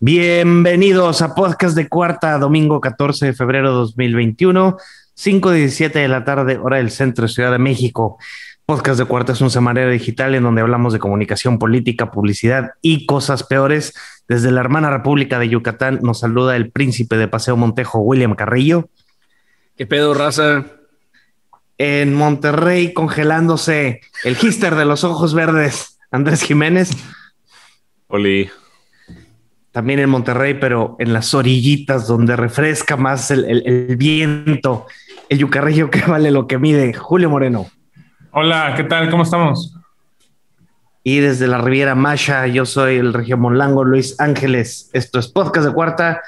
Bienvenidos a Podcast de Cuarta, domingo 14 de febrero de 2021, 5 de 17 de la tarde, hora del centro de Ciudad de México. Podcast de Cuarta es un semanario digital en donde hablamos de comunicación política, publicidad y cosas peores. Desde la hermana República de Yucatán nos saluda el príncipe de Paseo Montejo, William Carrillo. ¿Qué pedo, raza? En Monterrey, congelándose, el hister de los ojos verdes, Andrés Jiménez. Oli también en Monterrey, pero en las orillitas donde refresca más el, viento, el yucarrillo que vale lo que mide. Julio Moreno. Hola, ¿qué tal? ¿Cómo estamos? Y desde la Riviera Masha, yo soy el Regio Monlango Luis Ángeles. Esto es Podcast de Cuarta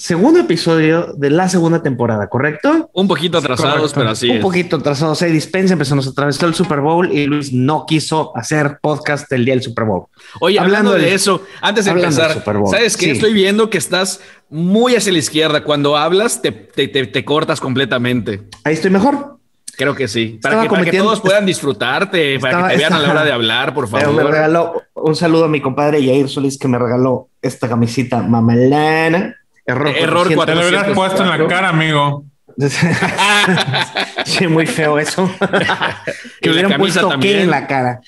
segundo episodio de la segunda temporada, ¿correcto? Un poquito atrasados, pero así. Un poquito atrasados. Hay dispensa, empezó, nos atravesó el Super Bowl y Luis no quiso hacer podcast el día del Super Bowl. Oye, hablando, de eso, antes de empezar, ¿sabes qué? Estoy viendo que estás muy hacia la izquierda. Cuando hablas, te, te, cortas completamente. Ahí estoy mejor. Creo que sí. Para que, todos puedan disfrutarte, para que te vean a la hora de hablar, por favor. Me regaló un saludo a mi compadre Yair Solís que me regaló esta camisita mamalana Error, Error Te lo hubieras puesto en la cara, amigo. sí, muy feo eso. que hubieran puesto qué en la cara.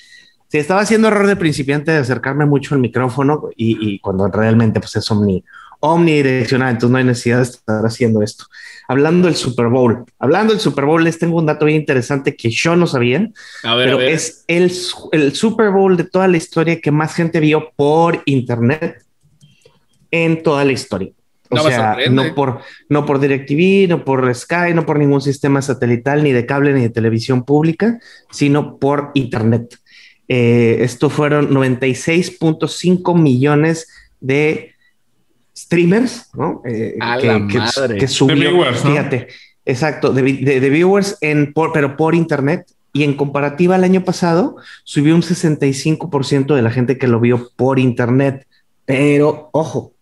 Sí, estaba haciendo error de principiante de acercarme mucho al micrófono y, cuando realmente pues es omni, omnidireccional, entonces no hay necesidad de estar haciendo esto. Hablando del Super Bowl, hablando del Super Bowl, les tengo un dato bien interesante que yo no sabía, pero es el, el Super Bowl de toda la historia que más gente vio por internet en toda la historia. O sea, no por, no por DirecTV, no por Sky, no por ningún sistema satelital, ni de cable, ni de televisión pública, sino por Internet. Eh, esto fueron 96.5 millones de streamers, ¿no? Eh, que, que, subió, viewers, fíjate, exacto, de, de, viewers, en, pero por Internet. Y en comparativa al año pasado, subió un 65% de la gente que lo vio por Internet. Pero, ojo,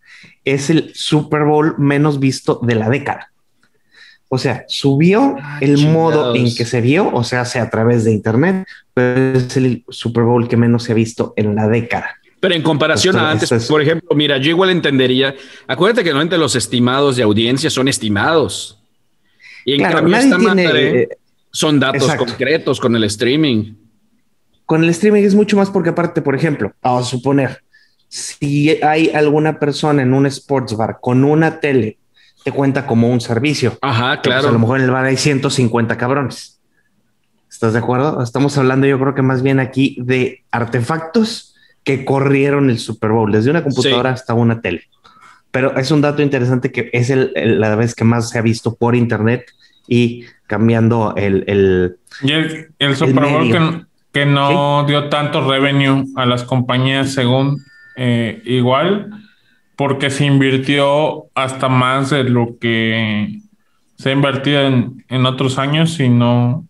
es el Super Bowl menos visto de la década. O sea, subió ah, el modo en que se vio, o sea, sea a través de Internet, pero es el Super Bowl que menos se ha visto en la década. Pero en comparación a antes, por ejemplo, mira, yo igual entendería, acuérdate que normalmente los estimados de audiencia son estimados. Y en cambio esta tiene, son datos concretos con el streaming. Con el streaming es mucho más porque aparte, por ejemplo, vamos a suponer, si hay alguna persona en un sports bar con una tele, te cuenta como un servicio. Ajá, pues, claro. a lo mejor en el bar hay 150 cabrones. ¿Estás de acuerdo? Estamos hablando, yo creo que más bien aquí de artefactos que corrieron el Super Bowl, desde una computadora hasta una tele. Pero es un dato interesante que es la vez que más se ha visto por internet y cambiando el. el y el, Super Bowl que, no dio tanto revenue a las compañías según eh, igual, porque se invirtió hasta más de lo que se ha invertido en, otros años y no,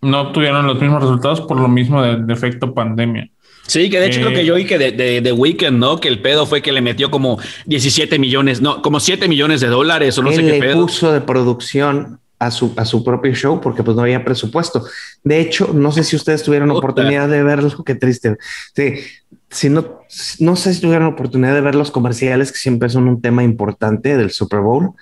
no obtuvieron los mismos resultados por lo mismo del efecto pandemia. Sí, que de hecho creo que yo oí que de, de, Weekend, ¿no? Que el pedo fue que le metió como 17 millones, no, como 7 millones de dólares o no sé qué pedo. puso de producción a su, a su propio show porque pues no había presupuesto. De hecho, no sé si ustedes tuvieron oportunidad de verlo, qué triste. Sí, si no, no sé si tuvieron oportunidad de ver los comerciales que siempre son un tema importante del Super Bowl.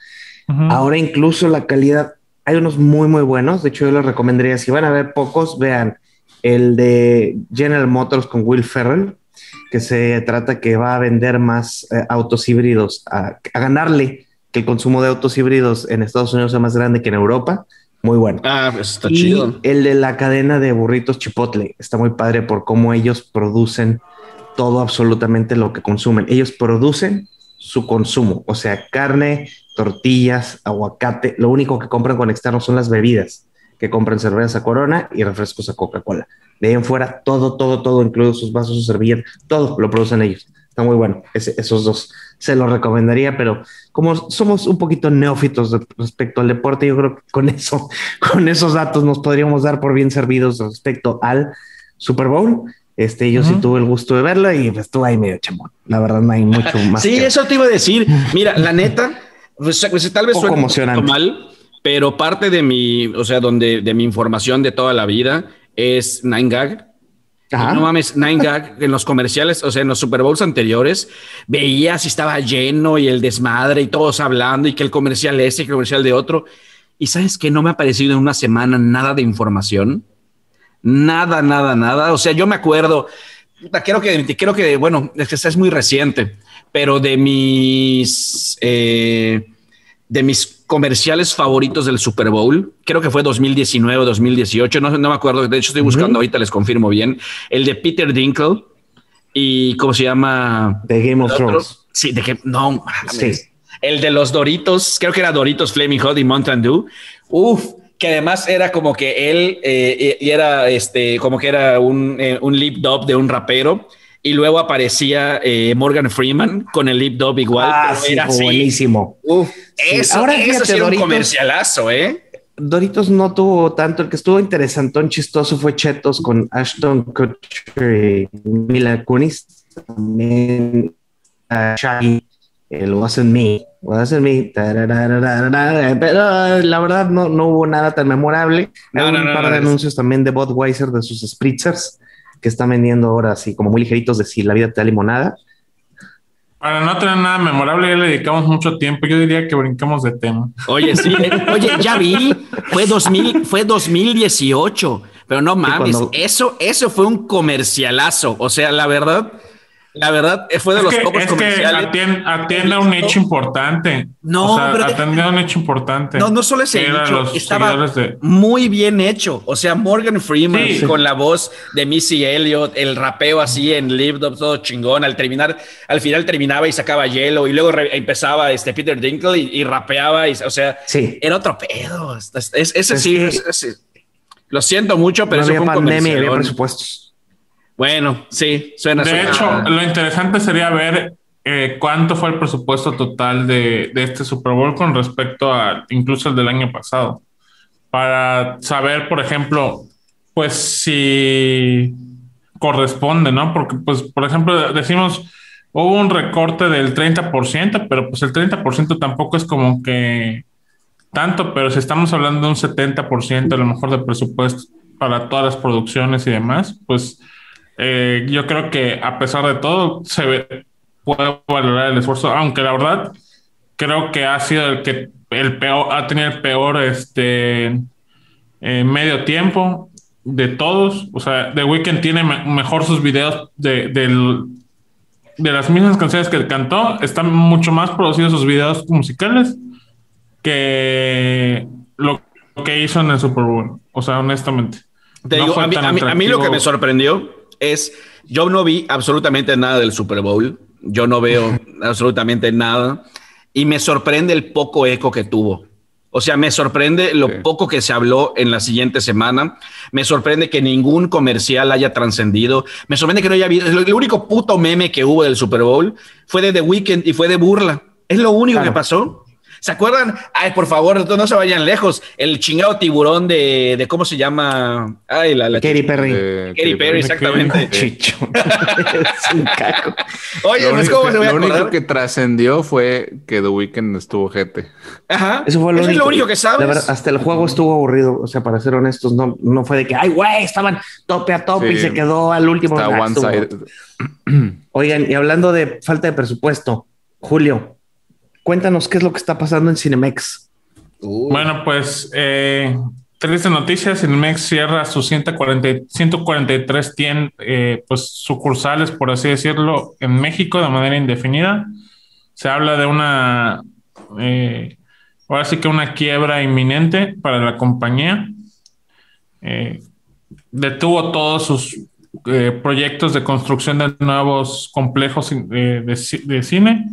Ahora incluso la calidad, hay unos muy, muy buenos. De hecho, yo les recomendaría, si van a ver pocos, vean el de General Motors con Will Ferrell, que se trata que va a vender más eh, autos híbridos, a, a ganarle que el consumo de autos híbridos en Estados Unidos es más grande que en Europa. Muy bueno. Ah, pues está chido. El de la cadena de burritos Chipotle está muy padre por cómo ellos producen todo absolutamente lo que consumen. Ellos producen su consumo, o sea, carne, tortillas, aguacate. Lo único que compran con externos son las bebidas, que compran cerveza Corona y refrescos a Coca-Cola. De ahí en fuera, todo, todo, todo, incluido sus vasos, sus servilletas, todo lo producen ellos. Está muy bueno, esos dos se los recomendaría, pero como somos un poquito neófitos respecto al deporte, yo creo que con eso, con esos datos nos podríamos dar por bien servidos respecto al Super Bowl. Este, yo sí tuve el gusto de verla y pues, estuve ahí medio chamón. La verdad, no hay mucho más. sí, eso te iba a decir. Mira, la neta, pues, pues tal vez suene un mal, pero parte de mi, o sea, donde de mi información de toda la vida es Nine Gag No mames, Nine Gag en los comerciales, o sea, en los Super Bowls anteriores, veía si estaba lleno y el desmadre y todos hablando y que el comercial ese y el comercial de otro. Y sabes que no me ha aparecido en una semana nada de información. Nada, nada, nada. O sea, yo me acuerdo, creo que, bueno, es que es muy reciente, pero de mis, eh, de mis comerciales favoritos del Super Bowl, creo que fue 2019 o 2018, no, no me acuerdo, de hecho estoy buscando ahorita, les confirmo bien, el de Peter Dinkle y ¿cómo se llama? De Game of Thrones. Sí, de que no, sí. el de los Doritos, creo que era Doritos Flaming Hot y Mountain Dew. Uf, que además era como que él eh, y era este, como que era un, eh, un lip dub de un rapero y luego aparecía eh, Morgan Freeman con el lip dub igual. Ah, sí, era buenísimo. Uf, Eso, Ahora eso sí un comercialazo, ¿eh? Doritos no tuvo tanto, el que estuvo interesantón, chistoso fue Chetos con Ashton Kutcher y Mila Kunis, también uh, Shaggy, el Wasn't Me, Wasn't Me, pero la verdad no, no hubo nada tan memorable. Hay un par de anuncios también de Budweiser de sus spritzers que están vendiendo ahora así como muy ligeritos de si la vida te da limonada. Para no tener nada memorable, ya le dedicamos mucho tiempo. Yo diría que brincamos de tema. Oye, sí, oye, ya vi, fue 2000, fue 2018, pero no mames, eso, eso fue un comercialazo. O sea, la verdad, la verdad, eh, fue de los pocos es comerciales. Que atiende, a un hecho importante. No, pero atiende a un hecho importante. No, no solo ese hecho, estaba muy bien hecho. O sea, Morgan Freeman con la voz de Missy Elliott, el rapeo así en Live Up, todo chingón. Al terminar, al final terminaba y sacaba hielo y luego empezaba este Peter Dinkle y, rapeaba. Y, o sea, era otro pedo. ese sí, Lo siento mucho, pero no eso fue un pandemia, había presupuestos. Bueno, sí, suena. De hecho, lo interesante sería ver eh, cuánto fue el presupuesto total de, este Super Bowl con respecto a incluso el del año pasado. Para saber, por ejemplo, pues si corresponde, ¿no? Porque, pues, por ejemplo, decimos, hubo un recorte del 30%, pero pues el 30% tampoco es como que tanto, pero si estamos hablando de un 70% a lo mejor de presupuesto para todas las producciones y demás, pues eh, yo creo que a pesar de todo se puede valorar el esfuerzo, aunque la verdad creo que ha sido el que el peor, ha tenido el peor este eh, medio tiempo de todos. O sea, The Weeknd tiene mejor sus videos de, de las mismas canciones que cantó. Están mucho más producidos sus videos musicales que lo que hizo en el Super Bowl. O sea, honestamente. a mí lo que me sorprendió es, yo no vi absolutamente nada del Super Bowl, yo no veo absolutamente nada y me sorprende el poco eco que tuvo. O sea, me sorprende lo poco que se habló en la siguiente semana. Me sorprende que ningún comercial haya trascendido. Me sorprende que no haya habido. El único puto meme que hubo del Super Bowl fue de The Weeknd y fue de burla. Es lo único que pasó. ¿Se acuerdan? Ay, por favor, no se vayan lejos. El chingado tiburón de, de ¿cómo se llama? Ay, la, la Katy Perry. Katy Perry, exactamente. Chicho. Oye, no es como se Lo único que trascendió fue que The Weeknd estuvo gente. Ajá. Eso fue lo, único. es lo único que sabes. hasta el juego estuvo aburrido. O sea, para ser honestos, no, no fue de que, ay, güey, estaban tope a tope y se quedó al último. Está one side. Oigan, y hablando de falta de presupuesto, Julio, Cuéntanos qué es lo que está pasando en Cinemex. Bueno, pues eh, triste noticia, Cinemex cierra sus 140, 143 tien, eh, pues, sucursales, por así decirlo, en México de manera indefinida. Se habla de una, eh, ahora sí que una quiebra inminente para la compañía. Eh, detuvo todos sus proyectos de construcción de nuevos complejos de cine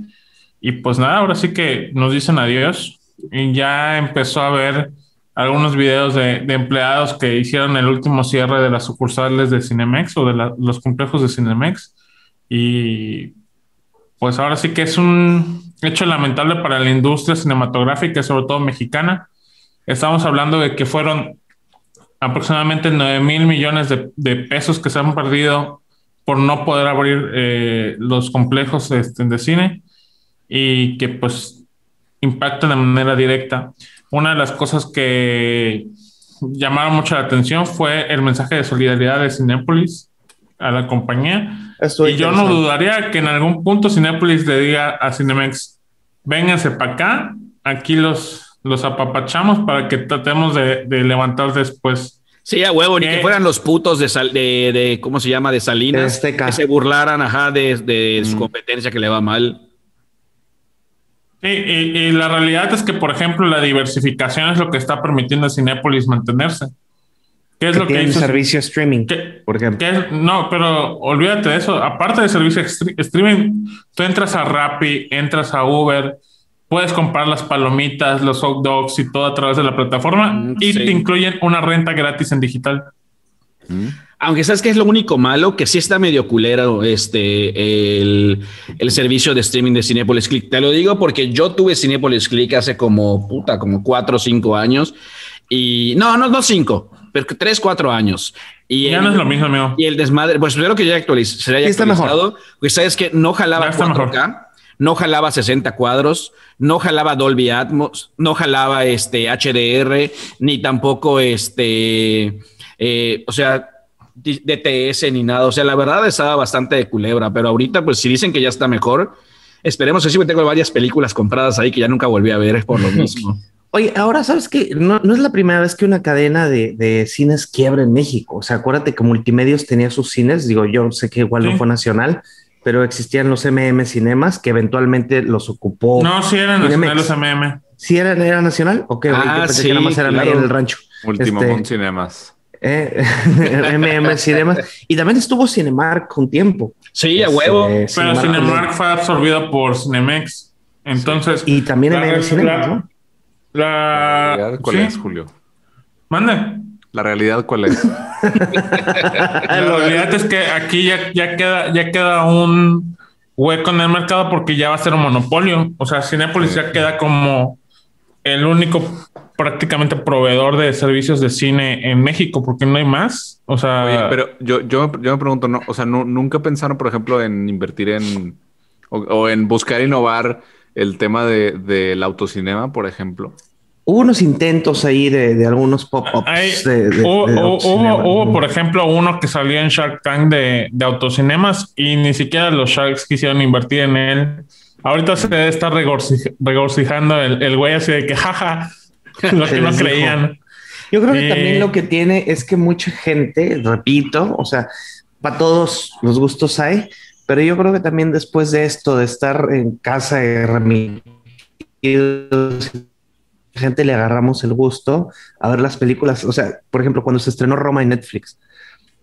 y pues nada, ahora sí que nos dicen adiós. Y ya empezó a ver algunos videos de, empleados que hicieron el último cierre de las sucursales de Cinemex o de los complejos de Cinemex. Y pues ahora sí que es un hecho lamentable para la industria cinematográfica, sobre todo mexicana. Estamos hablando de que fueron aproximadamente 9 mil millones de, pesos que se han perdido por no poder abrir eh, los complejos este, de cine y que pues impactan de manera directa. Una de las cosas que llamaron mucho la atención fue el mensaje de solidaridad de Cinepolis, a la compañía. y yo no dudaría que en algún punto Cinepolis le diga a Cinemex, vénganse para acá, aquí los, los apapachamos para que tratemos de, levantar después. Sí, a huevo, ni que fueran los putos de, de, de, ¿cómo se llama? De Salinas, este que se burlaran, ajá, de, de su competencia que le va mal. Sí, y, la realidad es que, por ejemplo, la diversificación es lo que está permitiendo a Cinepolis mantenerse. ¿Qué es lo que dice? servicio streaming, por ejemplo. no, pero olvídate de eso. Aparte de servicio streaming, tú entras a Rappi, entras a Uber, puedes comprar las palomitas, los hot dogs y todo a través de la plataforma mm, y te incluyen una renta gratis en digital. Mm. Aunque sabes que es lo único malo, que sí está medio culero este, el, servicio de streaming de Cinepolis Click. Te lo digo porque yo tuve Cinepolis Click hace como, puta, como cuatro o cinco años. Y no, no, no cinco, pero tres, cuatro años. Y ya no es lo mismo, amigo. Y el desmadre, pues espero que ya actualice, se haya actualizado. Pues sabes que no jalaba 4K, no jalaba 60 cuadros, no jalaba Dolby Atmos, no jalaba este HDR, ni tampoco este, eh, o sea, DTS ni nada. O sea, la verdad estaba bastante de culebra, pero ahorita, pues si dicen que ya está mejor, esperemos. Así me tengo varias películas compradas ahí que ya nunca volví a ver es por lo mismo. Oye, ahora sabes que no, es la primera vez que una cadena de, cines quiebra en México. O sea, acuérdate que Multimedios tenía sus cines. Digo, yo sé que igual no fue nacional, pero existían los MM Cinemas que eventualmente los ocupó. No, sí eran nacionales los MM. ¿Sí era, era nacional? Ok, ah, pensé que nada más eran ahí en el rancho. Último este, Cinemas. Eh, MM Cinemas. Y también estuvo Cinemark un tiempo. Sí, a huevo. Este, pero Cinemark, fue absorbido por Cinemex. Entonces. Y también MM Cinemas, ¿no? La... realidad, ¿cuál es, Julio? Mande. La realidad, ¿cuál es? la realidad es que aquí ya, ya, queda, ya queda un hueco en el mercado porque ya va a ser un monopolio. O sea, Cinepolis ya queda como el único prácticamente proveedor de servicios de cine en México, porque no hay más. O sea, pero yo, yo, yo me pregunto, no, o sea, nunca pensaron, por ejemplo, en invertir en o, en buscar innovar el tema de, del autocinema, por ejemplo. Hubo unos intentos ahí de, algunos pop-ups. Hubo, por ejemplo, uno que salía en Shark Tank de, de autocinemas y ni siquiera los Sharks quisieron invertir en él. Ahorita se debe estar regocijando el, el güey así de que jaja, lo que no creían. Yo creo que también lo que tiene es que mucha gente, repito, o sea, para todos los gustos hay, pero yo creo que también después de esto, de estar en casa y gente le agarramos el gusto a ver las películas. O sea, por ejemplo, cuando se estrenó Roma en Netflix.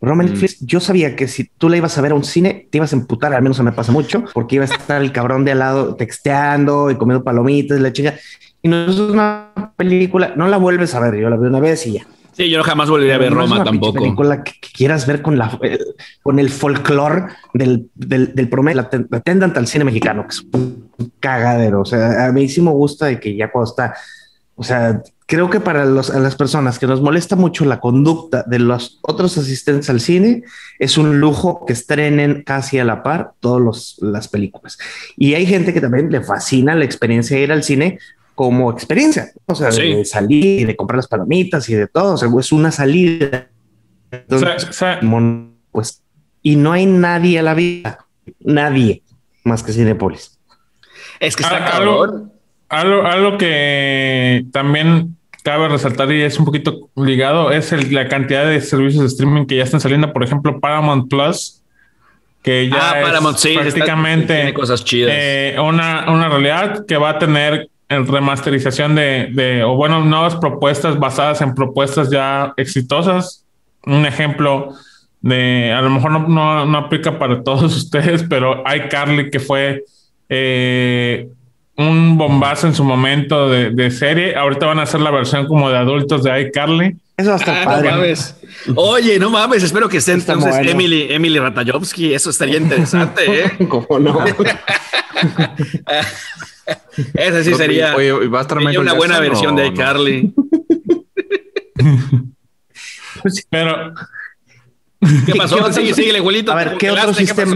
Roma en mm. Yo sabía que si tú la ibas a ver a un cine, te ibas a emputar, al menos se me pasa mucho, porque iba a estar el cabrón de al lado texteando y comiendo palomitas, la chica. Y no es una película, no la vuelves a ver, yo la vi una vez y ya. Sí, yo jamás volvería a ver Roma es tampoco. película que, quieras ver con la eh, con el folclore del, del, del promedio, la, tendan al cine mexicano, que es un cagadero. O sea, a mí sí me gusta de que ya cuando está, o sea, creo que para los, a las personas que nos molesta mucho la conducta de los otros asistentes al cine, es un lujo que estrenen casi a la par todas las películas. Y hay gente que también le fascina la experiencia de ir al cine como experiencia, o sea, de salir y de comprar las palomitas y de todo, o sea, es una salida. pues, y no hay nadie a la vida, nadie más que Cinepolis. Es que está ah, algo, algo, algo, que también cabe resaltar y es un poquito ligado es la cantidad de servicios de streaming que ya están saliendo, por ejemplo, Paramount Plus, que ya ah, es prácticamente cosas chidas. Eh, una, una realidad que va a tener remasterización de, de, o bueno, nuevas propuestas basadas en propuestas ya exitosas. Un ejemplo de, a lo mejor no, no, aplica para todos ustedes, pero hay Carly que fue eh, un bombazo en su momento de, serie. Ahorita van a hacer la versión como de adultos de iCarly. Eso va a estar ah, padre. Oye, no mames, espero que esté entonces Emily, Emily Ratajowski. Eso estaría interesante, ¿eh? ¿Cómo no? Esa sí sería, una buena versión de Carly. Pero. ¿Qué pasó? Sigue, sigue, Julito. A ver, ¿qué otro, sistema,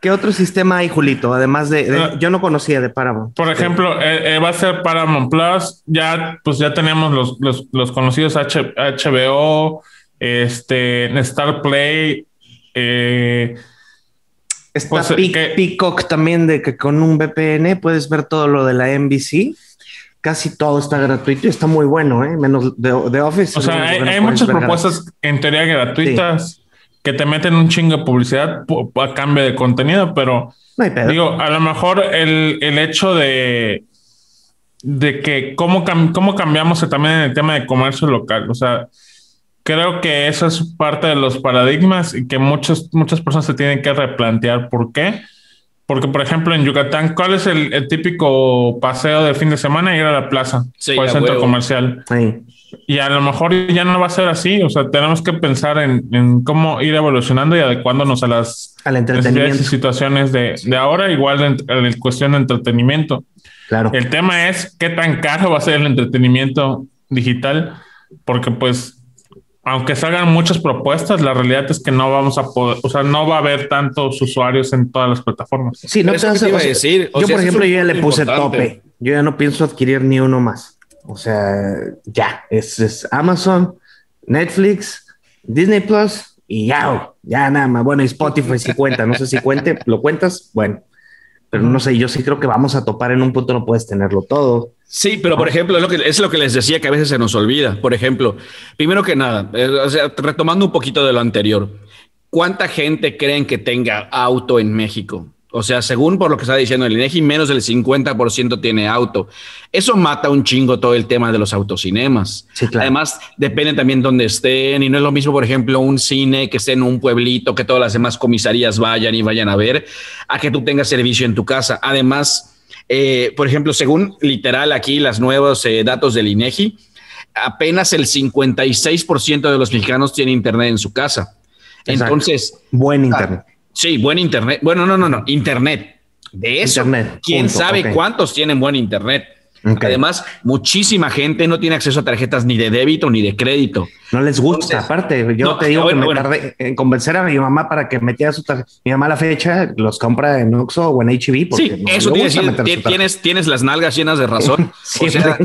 ¿qué, otro sistema hay, Julito? Además de. Ah. yo no conocía de Paramount. Por ejemplo, eh, eh, va a ser Paramount Plus. Ya, pues ya tenemos los, los, los conocidos HBO, este, Star Play, Eh, Está pues, Peacock también de que con un VPN puedes ver todo lo de la NBC. Casi todo está gratuito y está muy bueno, ¿eh? menos de, Office. O sea, hay, muchas propuestas en teoría gratuitas que te meten un chingo de publicidad a cambio de contenido, pero digo, a lo mejor el, el hecho de, de que cómo, cómo cambiamos también en el tema de comercio local. O sea, creo que eso es parte de los paradigmas y que muchas, muchas personas se tienen que replantear por qué. Porque, por ejemplo, en Yucatán, ¿cuál es el, típico paseo de fin de semana? Ir a la plaza o al centro comercial. Y a lo mejor ya no va a ser así. O sea, tenemos que pensar en, cómo ir evolucionando y adecuándonos a las situaciones de, de ahora, igual en, en cuestión de entretenimiento. Claro. El tema es qué tan caro va a ser el entretenimiento digital, porque pues aunque salgan muchas propuestas, la realidad es que no vamos a poder, o sea, no va a haber tantos usuarios en todas las plataformas. Sí, no te a decir. yo, por ejemplo, yo ya le puse tope. Yo ya no pienso adquirir ni uno más. O sea, ya, es, Amazon, Netflix, Disney Plus y ya, ya nada más. Bueno, y Spotify si cuenta, no sé si cuente, ¿lo cuentas? Bueno, pero no sé, yo sí creo que vamos a topar en un punto, no puedes tenerlo todo. Sí, pero por ejemplo, es lo, que, es lo que les decía que a veces se nos olvida. Por ejemplo, primero que nada, eh, retomando un poquito de lo anterior, ¿cuánta gente creen que tenga auto en México? O sea, según por lo que está diciendo el INEGI, menos del 50% tiene auto. Eso mata un chingo todo el tema de los autocinemas. Además, depende también dónde estén. Y no es lo mismo, por ejemplo, un cine que esté en un pueblito, que todas las demás comisarías vayan y vayan a ver, a que tú tengas servicio en tu casa. Además, eh, por ejemplo, según literal aquí las nuevos eh, datos del INEGI, apenas el 56% de los mexicanos tienen internet en su casa. Entonces, buen internet. Sí, buen internet. Bueno, no, no, no, internet. De eso, quién sabe cuántos tienen buen internet. Además, muchísima gente no tiene acceso a tarjetas ni de débito ni de crédito. No les gusta. Aparte, yo te digo que me tardé en convencer a mi mamá para que metiera su tarjeta. Mi mamá la fecha los compra en Oxxo o en HB. Sí, eso tienes, tienes las nalgas llenas de razón. o sea,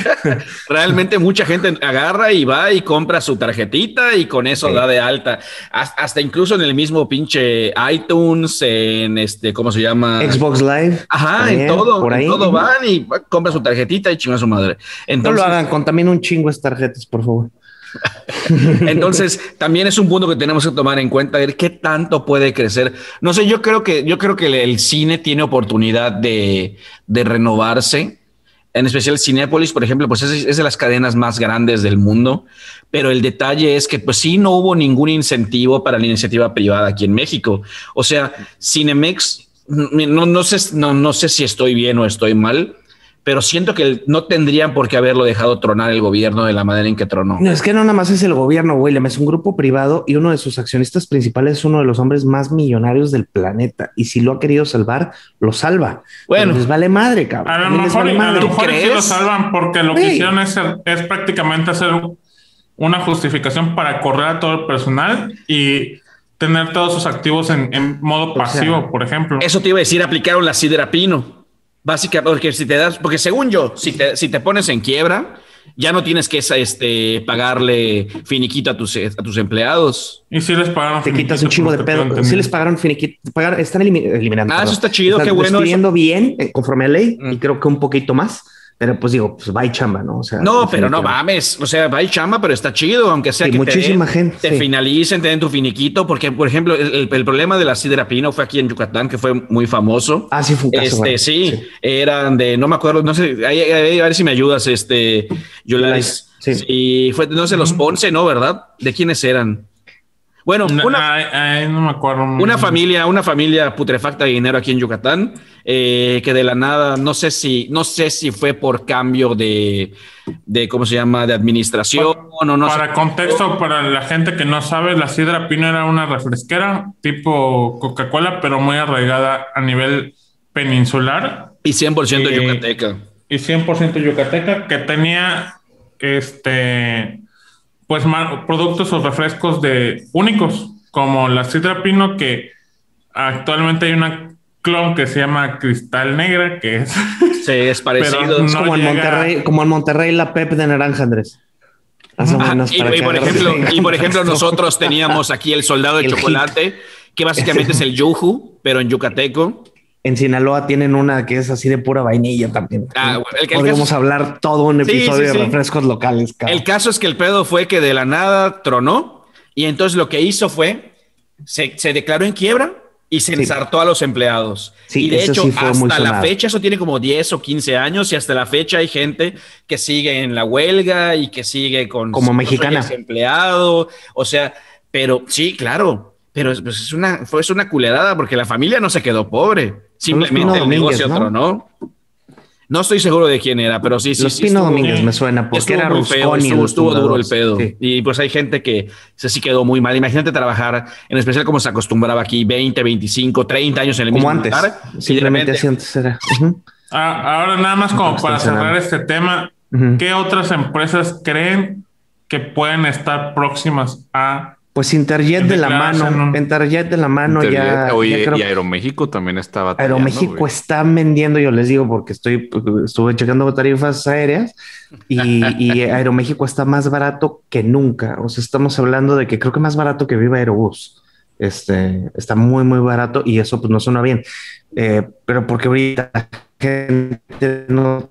realmente mucha gente agarra y va y compra su tarjetita y con eso da de alta. Hasta incluso en el mismo pinche iTunes, en este, ¿cómo se llama? Xbox Live. Ajá, en todo, por ahí. todo van y compra su tarjetita y chinga su madre. Entonces, no lo hagan, contamina un chingo estas tarjetas, por favor. Entonces, también es un punto que tenemos que tomar en cuenta, ver qué tanto puede crecer. No sé, yo creo que, yo creo que el cine tiene oportunidad de, renovarse. En especial Cinepolis, por ejemplo, pues es, de las cadenas más grandes del mundo, pero el detalle es que pues sí no hubo ningún incentivo para la iniciativa privada aquí en México. O sea, Cinemex, no, no, sé, no, no sé si estoy bien o estoy mal, pero siento que no tendrían por qué haberlo dejado tronar el gobierno de la manera en que tronó. No, es que no nada más es el gobierno, William, es un grupo privado y uno de sus accionistas principales es uno de los hombres más millonarios del planeta. Y si lo ha querido salvar, lo salva. Bueno, les vale madre, cabrón. A lo mejor, sí lo salvan porque lo que hicieron es, es prácticamente hacer una justificación para correr a todo el personal y tener todos sus activos en, modo pasivo, por ejemplo. Eso te iba a decir, aplicaron la Sidra Pino. Básicamente, porque si te das, porque según yo, si te, si te pones en quiebra, ya no tienes que este, pagarle finiquito a tus, a tus empleados. Y si les pagaron Te quitas un chingo de pedo. Si les pagaron finiquito, están eliminando. Ah, eso está chido, qué bueno. Están bien eh, conforme a ley y mm. creo que un poquito más. Pero pues digo, pues va y chamba, ¿no? O sea, no, pero no mames. O sea, va y chamba, pero está chido, aunque sea que muchísima te, gente, te finalicen, te den tu finiquito, porque, por ejemplo, el, problema de la sidra pino fue aquí en Yucatán, que fue muy famoso. Ah, sí, fue un caso, este, sí, eran de, no me acuerdo, no sé, a, ver si me ayudas, este, yo Sí. Y fue, no sé, los Ponce, ¿no? ¿Verdad? ¿De quiénes eran? Bueno, una, no me acuerdo. Una familia, una familia putrefacta de dinero aquí en Yucatán, eh, que de la nada, no sé si, no sé si fue por cambio de, de ¿cómo se llama? De administración para, o no. Para contexto, para la gente que no sabe, la Sidra Pino era una refresquera tipo Coca-Cola, pero muy arraigada a nivel peninsular. Y 100% eh, yucateca. Y 100% yucateca, que tenía este pues productos o refrescos de únicos, como la Sidra Pino, que actualmente hay una clon que se llama Cristal Negra, que es... Sí, es parecido. como, en Monterrey, como en Monterrey la Pep de naranja, Andrés. Más o menos. Y, por ejemplo, y por ejemplo, nosotros teníamos aquí el soldado de chocolate, que básicamente es el yuju, pero en yucateco. En Sinaloa tienen una que es así de pura vainilla también. Ah, Podríamos hablar todo un episodio de refrescos locales. El caso es que el pedo fue que de la nada tronó y entonces lo que hizo fue se, se declaró en quiebra y se ensartó a los empleados. y de hecho, hasta la fecha, eso tiene como 10 o 15 años y hasta la fecha hay gente que sigue en la huelga y que sigue con... Como mexicana. Empleado, o sea, pero sí, claro, pero pues, es una, fue una culerada porque la familia no se quedó pobre, simplemente el negocio ¿no? ¿no? No estoy seguro de quién era, pero sí, sí. Los Pino Domínguez me suena porque era Rusconi. Estuvo, duro el pedo. Y pues hay gente que se sí quedó muy mal. Imagínate trabajar, en especial como se acostumbraba aquí, 20, 25, 30 años en el mismo antes. lugar. Simplemente así antes era. Ah, ahora nada más como para cerrar este tema, ¿qué otras empresas creen que pueden estar próximas a pues Interjet de la mano, Interjet de la mano ya, oye, y Aeroméxico también estaba. Aeroméxico está vendiendo, yo les digo, porque estoy, estuve checando tarifas aéreas y, y, Aeroméxico está más barato que nunca. O sea, estamos hablando de que creo que más barato que Viva Aerobús. Este está muy, muy barato y eso pues no suena bien. Eh, pero porque ahorita la gente no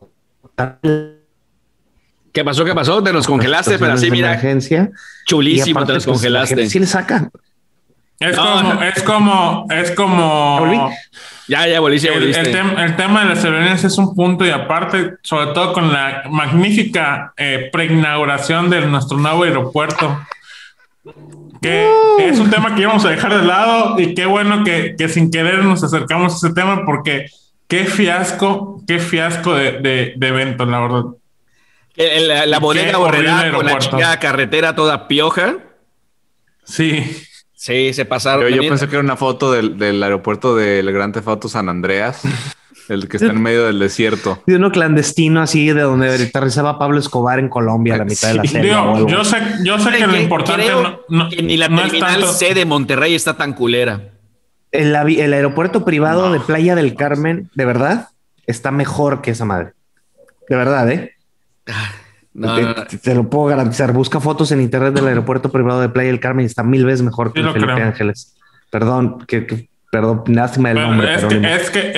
¿Qué pasó? ¿Qué pasó? Te los congelaste, pero así, mira. Agencia, chulísimo, te los pues, congelaste. Sí le sacan. Es como, es como, es como. Ya, ya volviste, el, el, tema de las aerolíneas es un punto y aparte, sobre todo con la magnífica eh, preinauguración de nuestro nuevo aeropuerto, que es un tema que íbamos a dejar de lado y qué bueno que, que, sin querer nos acercamos a ese tema porque qué fiasco, qué fiasco de, de, de evento, la verdad. La, la bodega borrera con la carretera toda pioja. Sí. Sí, se pasaron. Yo, pensé que era una foto del, del aeropuerto del Gran Tefato San Andreas, el que está en medio del desierto. De uno clandestino así, de donde aterrizaba Pablo Escobar en Colombia a la mitad de la serie. yo sé, yo sé que lo importante no, que ni la terminal C de Monterrey está tan culera. El, el aeropuerto privado de Playa del Carmen, de verdad, está mejor que esa madre. De verdad, ¿eh? Te, lo puedo garantizar. Busca fotos en internet del aeropuerto privado de Playa del Carmen y está mil veces mejor que Felipe Ángeles. Perdón, que, perdón, lástima el nombre. Es, que, es, que,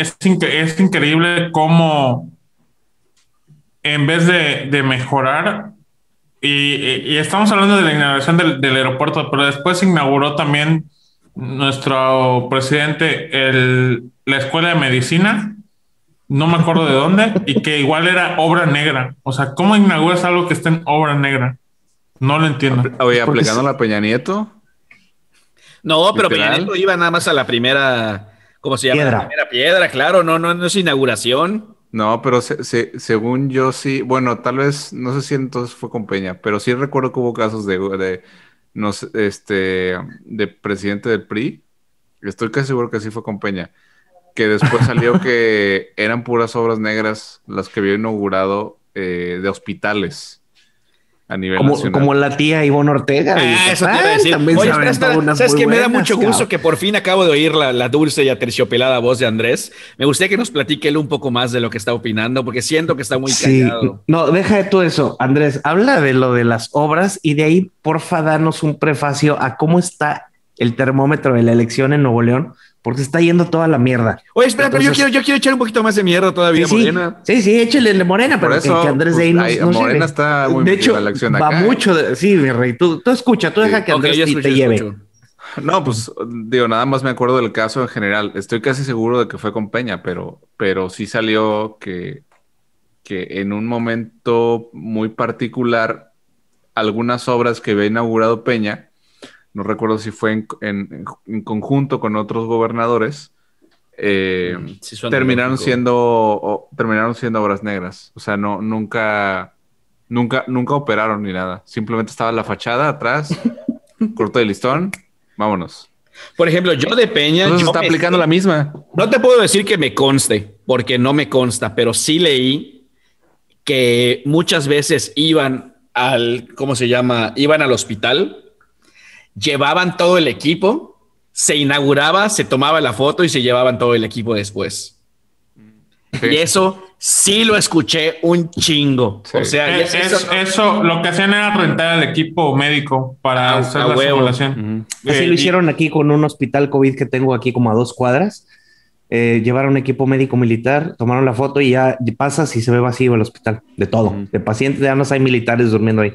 es que es, increíble cómo en vez de, mejorar, y, estamos hablando de la inauguración del, del, aeropuerto, pero después se inauguró también nuestro presidente el, la escuela de medicina no me acuerdo de dónde, y que igual era obra negra. O sea, ¿cómo inauguras algo que esté en obra negra? No lo entiendo. Oye, aplicando la Peña Nieto. No, pero Peña Nieto iba nada más a la primera, ¿cómo se llama? Piedra. La primera piedra, claro, no, no, no es inauguración. No, pero según yo sí, bueno, tal vez, no sé si entonces fue con Peña, pero sí recuerdo que hubo casos de, de no sé, este, de presidente del PRI. Estoy casi seguro que sí fue con Peña que después salió que eran puras obras negras las que había inaugurado eh, de hospitales a nivel como, nacional. Como la tía Ivonne Ortega. Ah, eso te decir. Oye, ¿sabes que Me da mucho gusto que por fin acabo de oír la, dulce y aterciopelada voz de Andrés. Me gustaría que nos platique él un poco más de lo que está opinando, porque siento que está muy callado. No, deja de todo eso. Andrés, habla de lo de las obras y de ahí, porfa, danos un prefacio a cómo está el termómetro de la elección en Nuevo León porque está yendo toda la mierda. Oye, espera, pero yo quiero, yo quiero echar un poquito más de mierda todavía, sí, Morena. Sí, sí, échale de Morena, pero que, Andrés de ahí pues, no, Morena está muy De hecho, la acción va mucho. De, sí, mi rey, tú, tú escucha, tú deja que Andrés te lleve. No, pues digo, nada más me acuerdo del caso en general. Estoy casi seguro de que fue con Peña, pero, pero sí salió que, que en un momento muy particular, algunas obras que había inaugurado Peña no recuerdo si fue en, conjunto con otros gobernadores, eh, mm, terminaron siendo terminaron siendo obras negras. O sea, no, nunca, nunca, nunca operaron ni nada. Simplemente estaba la fachada atrás, corto de listón, vámonos. Por ejemplo, yo de Peña. yo está aplicando la misma. No te puedo decir que me conste, porque no me consta, pero sí leí que muchas veces iban al, ¿cómo se llama? Iban al hospital llevaban todo el equipo, se inauguraba, se tomaba la foto y se llevaban todo el equipo después. Y eso sí lo escuché un chingo. O sea, eso, lo que hacían era rentar al equipo médico para ah, hacer la simulación. Así lo eh, hicieron aquí con un hospital COVID que tengo aquí como a dos cuadras. Eh, llevaron equipo médico militar, tomaron la foto y ya pasas y se ve vacío el hospital, de todo, de pacientes, ya no hay militares durmiendo ahí.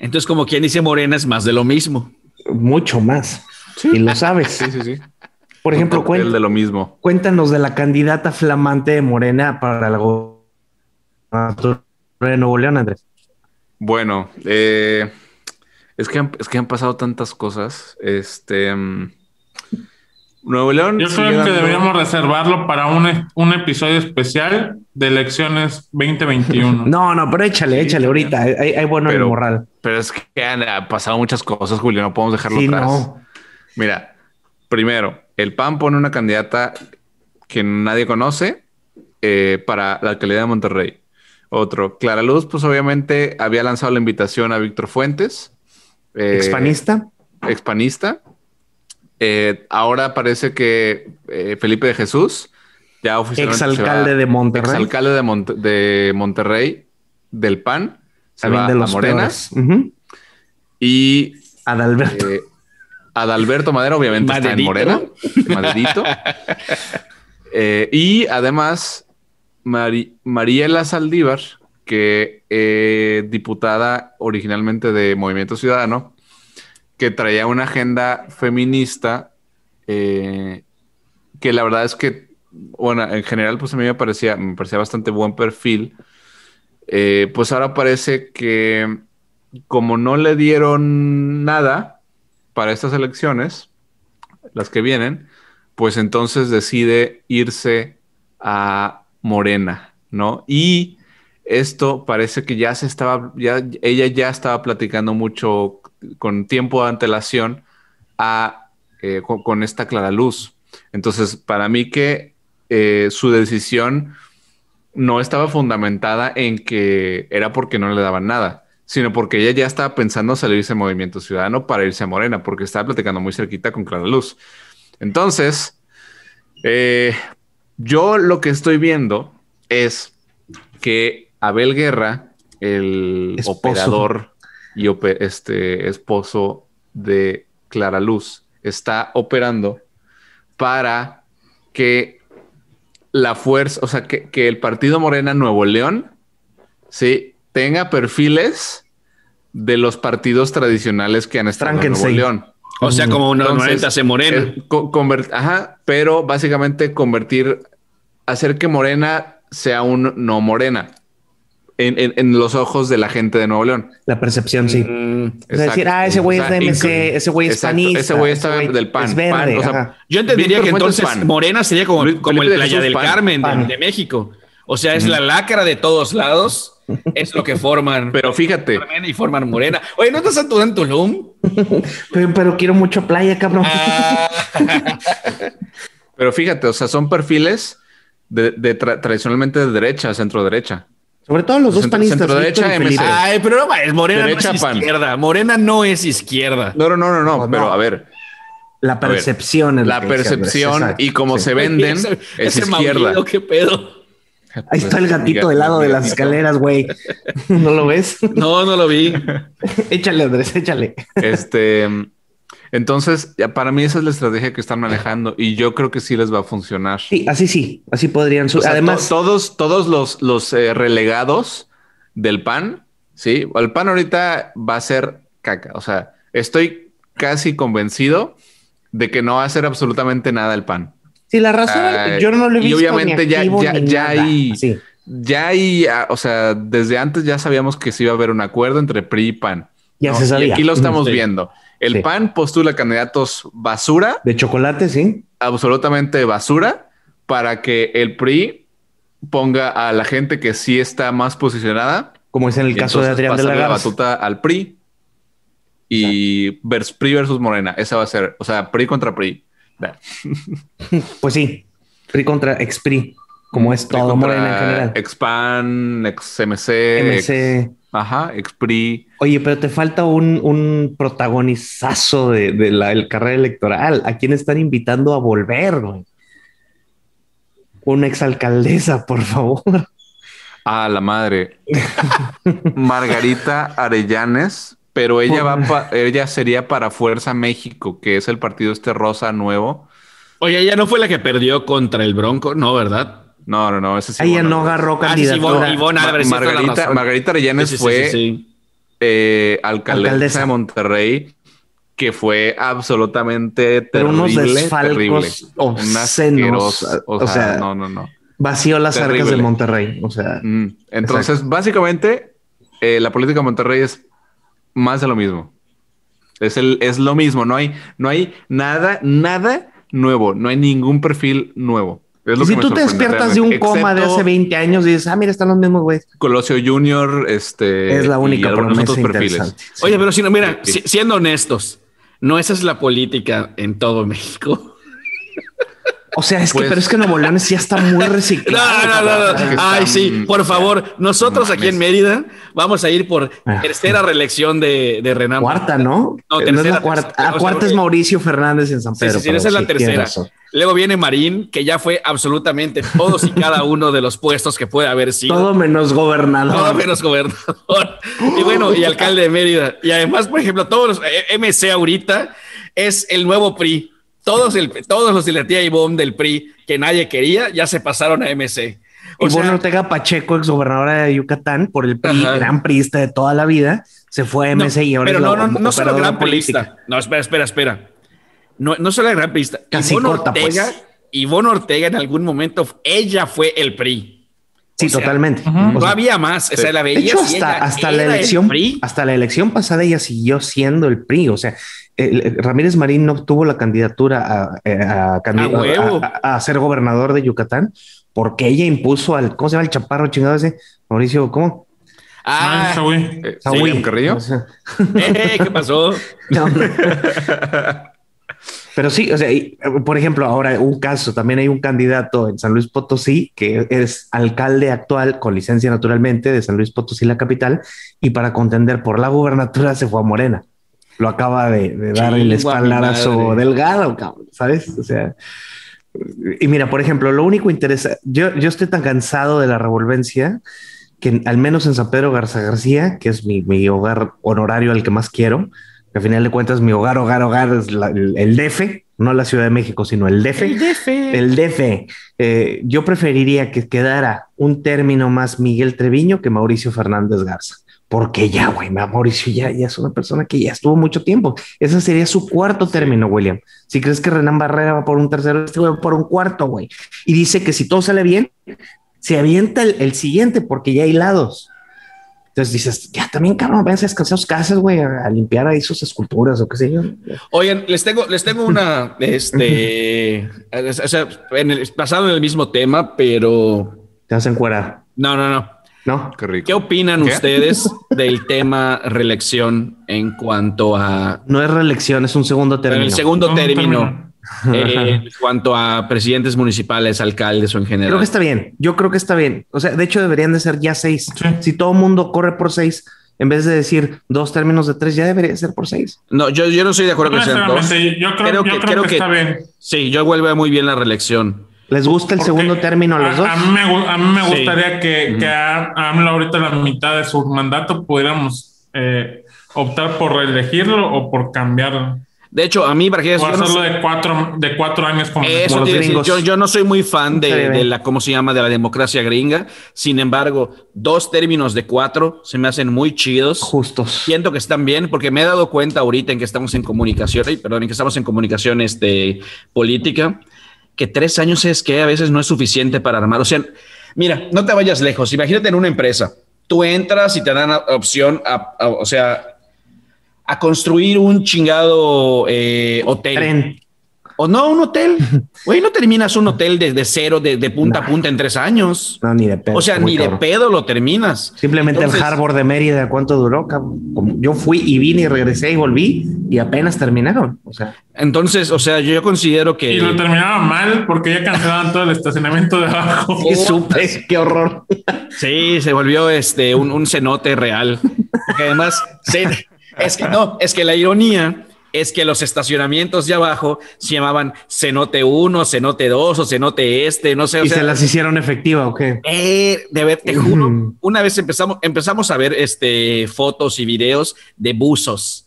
Entonces, como quien dice Morena, es más de lo mismo. Mucho más. Y lo sabes. Sí, sí, sí. Por ejemplo, cuéntanos, de lo mismo. cuéntanos de la candidata flamante de Morena para la de Nuevo León, Andrés. Bueno, eh, es, que han, es que han pasado tantas cosas. Este. Mm, Nuevo León. Yo creo que deberíamos reservarlo para un, un, episodio especial de elecciones 2021. no, no, pero échale, échale ahorita. Hay, bueno pero, el moral. Pero es que han pasado muchas cosas, Julio. No podemos dejarlo atrás. Mira, primero, el PAN pone una candidata que nadie conoce eh, para la alcaldía de Monterrey. Otro, Clara Luz, pues obviamente había lanzado la invitación a Víctor Fuentes. Eh, expanista. Expanista. Eh, ahora parece que Felipe de Jesús, ya oficialmente. Exalcalde de Monterrey. Exalcalde de, de Monterrey, del PAN. Se va de los a Morena. Y. Adalberto. Adalberto Madera, obviamente está en Morena, Maderito. Eh, y además, Mariela Saldívar, que es diputada originalmente de Movimiento Ciudadano, que traía una agenda feminista eh, que la verdad es que, bueno, en general, pues a mí me parecía, me parecía bastante buen perfil. Eh, pues ahora parece que como no le dieron nada, para estas elecciones, las que vienen, pues entonces decide irse a Morena, ¿no? Y esto parece que ya se estaba, ya, ella ya estaba platicando mucho con tiempo de antelación a, eh, con, esta clara luz. Entonces, para mí que eh, su decisión no estaba fundamentada en que era porque no le daban nada, sino porque ella ya estaba pensando salirse de Movimiento Ciudadano para irse a Morena, porque estaba platicando muy cerquita con Clara Luz. Entonces, eh, yo lo que estoy viendo es que Abel Guerra, el operador y este esposo de Clara Luz, está operando para que la fuerza, o sea, que, que el partido Morena Nuevo León, sí, tenga perfiles de los partidos tradicionales que han estado en Nuevo León. O sea, como una hace Morena. ajá, pero básicamente convertir, hacer que Morena sea un no Morena. En, los ojos de la gente de Nuevo León. La percepción, sí. Mm, es decir, ah, ese güey es de MC, ese güey es panista. Ese güey está del PAN. yo entendería que entonces Morena sería como, el Playa del Carmen de, México. O sea, es la lacra de todos lados es lo que forman. Pero fíjate. Y forman morena. Oye, ¿no estás en Tulum? pero, pero, quiero mucho playa, cabrón. Ah. pero fíjate, o sea, son perfiles de, tradicionalmente de derecha, centro derecha. Sobre todo los dos panistas. Centro derecha, Ay, pero no, es Morena no es izquierda. Morena no es izquierda. No, no, no, no, pero a ver. La percepción es la, percepción y cómo se venden es izquierda. ¿Qué pedo? Ahí está el gatito del lado de las escaleras, güey. ¿No lo ves? No, no lo vi. échale, Andrés, échale. Este, entonces, para mí esa es la estrategia que están manejando y yo creo que sí les va a funcionar. Sí, así sí, así podrían. Además, todos, todos los, los eh, relegados del PAN, sí, el PAN ahorita va a ser caca. O sea, estoy casi convencido de que no va a hacer absolutamente nada el PAN. Sí, la razón, yo no lo he visto. Y obviamente ya, ya, ya hay, ya hay, ah, o sea, desde antes ya sabíamos que se iba a haber un acuerdo entre PRI y PAN. Ya se sabía. Y aquí lo estamos viendo. El PAN postula candidatos basura. De chocolate, sí. Absolutamente basura para que el PRI ponga a la gente que sí está más posicionada. Como es en el caso de Adrián de la, la batuta al PRI y PRI versus Morena. Esa va a ser, o sea, PRI contra PRI. pues sí, PRI contra ex-PRI, como es todo Morena en general. Expan, ex-MC. Ajá, ex-PRI. Oye, pero te falta un, un protagonizazo de, la carrera electoral. ¿A quién están invitando a volver? Una exalcaldesa, por favor. A la madre. Margarita Arellanes, pero ella va ella sería para Fuerza México, que es el partido este rosa nuevo. Oye, ella no fue la que perdió contra el Bronco, ¿no? ¿Verdad? No, no, no. Ese sí ella no agarró ah, candidatura. Margarita, Margarita Arellanes fue eh, alcaldesa de Monterrey que fue absolutamente terrible. unos desfalcos obscenos. O, sea, no, no, no. Vació las arcas de Monterrey. O sea, mm. entonces, básicamente, eh, la política de Monterrey es más de lo mismo. Es, el, es lo mismo. No hay, no hay nada, nada nuevo. No hay ningún perfil nuevo. Si tú te despiertas de un coma de hace 20 años y dices, ah, mira, están los mismos güeyes. Colosio Junior, este. Es la única promesa perfiles. Oye, pero si no, mira, siendo honestos, no, esa es la política en todo México. O sea, es que, pues pero es que Nuevo León sí está muy reciclado. No, no, no, Ay, sí, por favor. Nosotros aquí en Mérida vamos a ir por ah. tercera reelección de, de Renan. Cuarta, ¿no? No, tercera, no es la cuarta. Ah, cuarta es Mauricio Fernández en San Pedro. Sí, sí, esa es la tercera. Luego viene Marín, que ya fue absolutamente todos y cada uno de los puestos que puede haber sido. Todo menos gobernador. Todo menos gobernador. y bueno, y alcalde de Mérida. Y además, por ejemplo, todos los eh, MC ahorita es el nuevo PRI. Todos, el, todos los de la tía Ivonne del PRI que nadie quería ya se pasaron a MC. O Ivonne Ortega Pacheco, ex gobernadora de Yucatán, por el PRI, gran priista de toda la vida, se fue a MC y ahora pero no, no, no solo gran priista. No, espera, espera, espera. No, no solo gran priista. Casi Ivonne Ortega, pues. Ivonne Ortega en algún momento, ella fue el PRI. Sí, totalmente. no había más. Esa la veía. hasta, hasta la elección, hasta la elección pasada ella siguió siendo el PRI. O sea, Ramírez Marín no obtuvo la candidatura a, eh, a, ser gobernador de Yucatán porque ella impuso al, ¿cómo se llama el chaparro chingado ese? Mauricio, ¿cómo? Ah, ah eh, Saúl. Carrillo? Eh, ¿Qué pasó? Pero sí, o sea, por ejemplo, ahora un caso, también hay un candidato en San Luis Potosí que es alcalde actual con licencia naturalmente de San Luis Potosí, la capital, y para contender por la gubernatura se fue a Morena lo acaba de, dar el espaldarazo delgado, ¿sabes? O sea, y mira, por ejemplo, lo único interesante, yo, yo estoy tan cansado de la revolvencia que al menos en San Pedro Garza García, que es mi, hogar honorario al que más quiero, que al final de cuentas mi hogar, hogar, hogar es el, DF, no la Ciudad de México, sino el DF. El DF. El DF. Eh, yo preferiría que quedara un término más Miguel Treviño que Mauricio Fernández Garza porque ya, güey, Mauricio ya, ya es una persona que ya estuvo mucho tiempo. Ese sería su cuarto término, William. Si crees que Renan Barrera va por un tercero, este va por un cuarto, güey. Y dice que si todo sale bien, se avienta el, siguiente porque ya hay lados. Entonces dices, ya también, cabrón, vayan a descansar sus casas, güey, a, limpiar ahí sus esculturas o qué sé yo. Oigan, les tengo, les tengo una, este, o sea, en el, pasado en el mismo tema, pero... Te hacen cuera. No, no, no. ¿no? Qué opinan ustedes del tema reelección en cuanto a... No es reelección, es un segundo término. el segundo término. Eh, en cuanto a presidentes municipales, alcaldes o en general. Creo que está bien. Yo creo que está bien. O sea, de hecho deberían de ser ya seis. Si todo el mundo corre por seis, en vez de decir dos términos de tres, ya debería ser por seis. No, yo, yo no estoy de acuerdo que sean dos. Yo creo, que, creo que, está bien. Sí, yo vuelvo muy bien la reelección. ¿Les gusta el segundo término a los dos? A mí me, gustaría que, a, AMLO ahorita la mitad de su mandato pudiéramos eh, optar por reelegirlo o por cambiarlo. De hecho, a mí, para que hacerlo de cuatro, de cuatro años como, Eso yo, yo, no soy muy fan de, la, ¿cómo se llama? De la democracia gringa. Sin embargo, dos términos de cuatro se me hacen muy chidos. Justos. Siento que están bien porque me he dado cuenta ahorita en que estamos en comunicación, perdón, en que estamos en comunicación este, política que tres años es que a veces no es suficiente para armar. O sea, mira, no te vayas lejos. Imagínate en una empresa. Tú entras y te dan opción a, o sea, a construir un chingado eh, hotel. O no, un hotel. Güey, no terminas un hotel desde cero, de, punta a punta en tres años. No, ni de pedo. O sea, ni de pedo lo terminas. Simplemente el Harbor de Mérida, ¿cuánto duró? Yo fui y vine y regresé y volví y apenas terminaron. O sea. Entonces, o sea, yo considero que. Y lo terminaban mal porque ya cancelaban todo el estacionamiento de abajo. Qué supe, qué horror. Sí, se volvió este un, cenote real. Porque además, es que no, es que la ironía es que los estacionamientos de abajo se llamaban Cenote 1, Cenote 2 o Cenote Este, no sé. ¿Y se las hicieron efectiva o qué? Eh, de ver, te juro, una vez empezamos, empezamos a ver este, fotos y videos de buzos.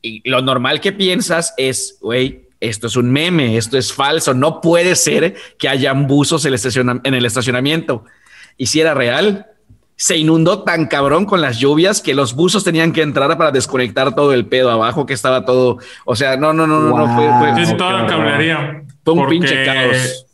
Y lo normal que piensas es, güey, esto es un meme, esto es falso, no puede ser que hayan buzos en el, en el estacionamiento. Y si era real, se inundó tan cabrón con las lluvias que los buzos tenían que entrar para desconectar todo el pedo abajo, que estaba todo. O sea, no, no, no, no, no fue. fue toda la cablería. Fue un pinche caos.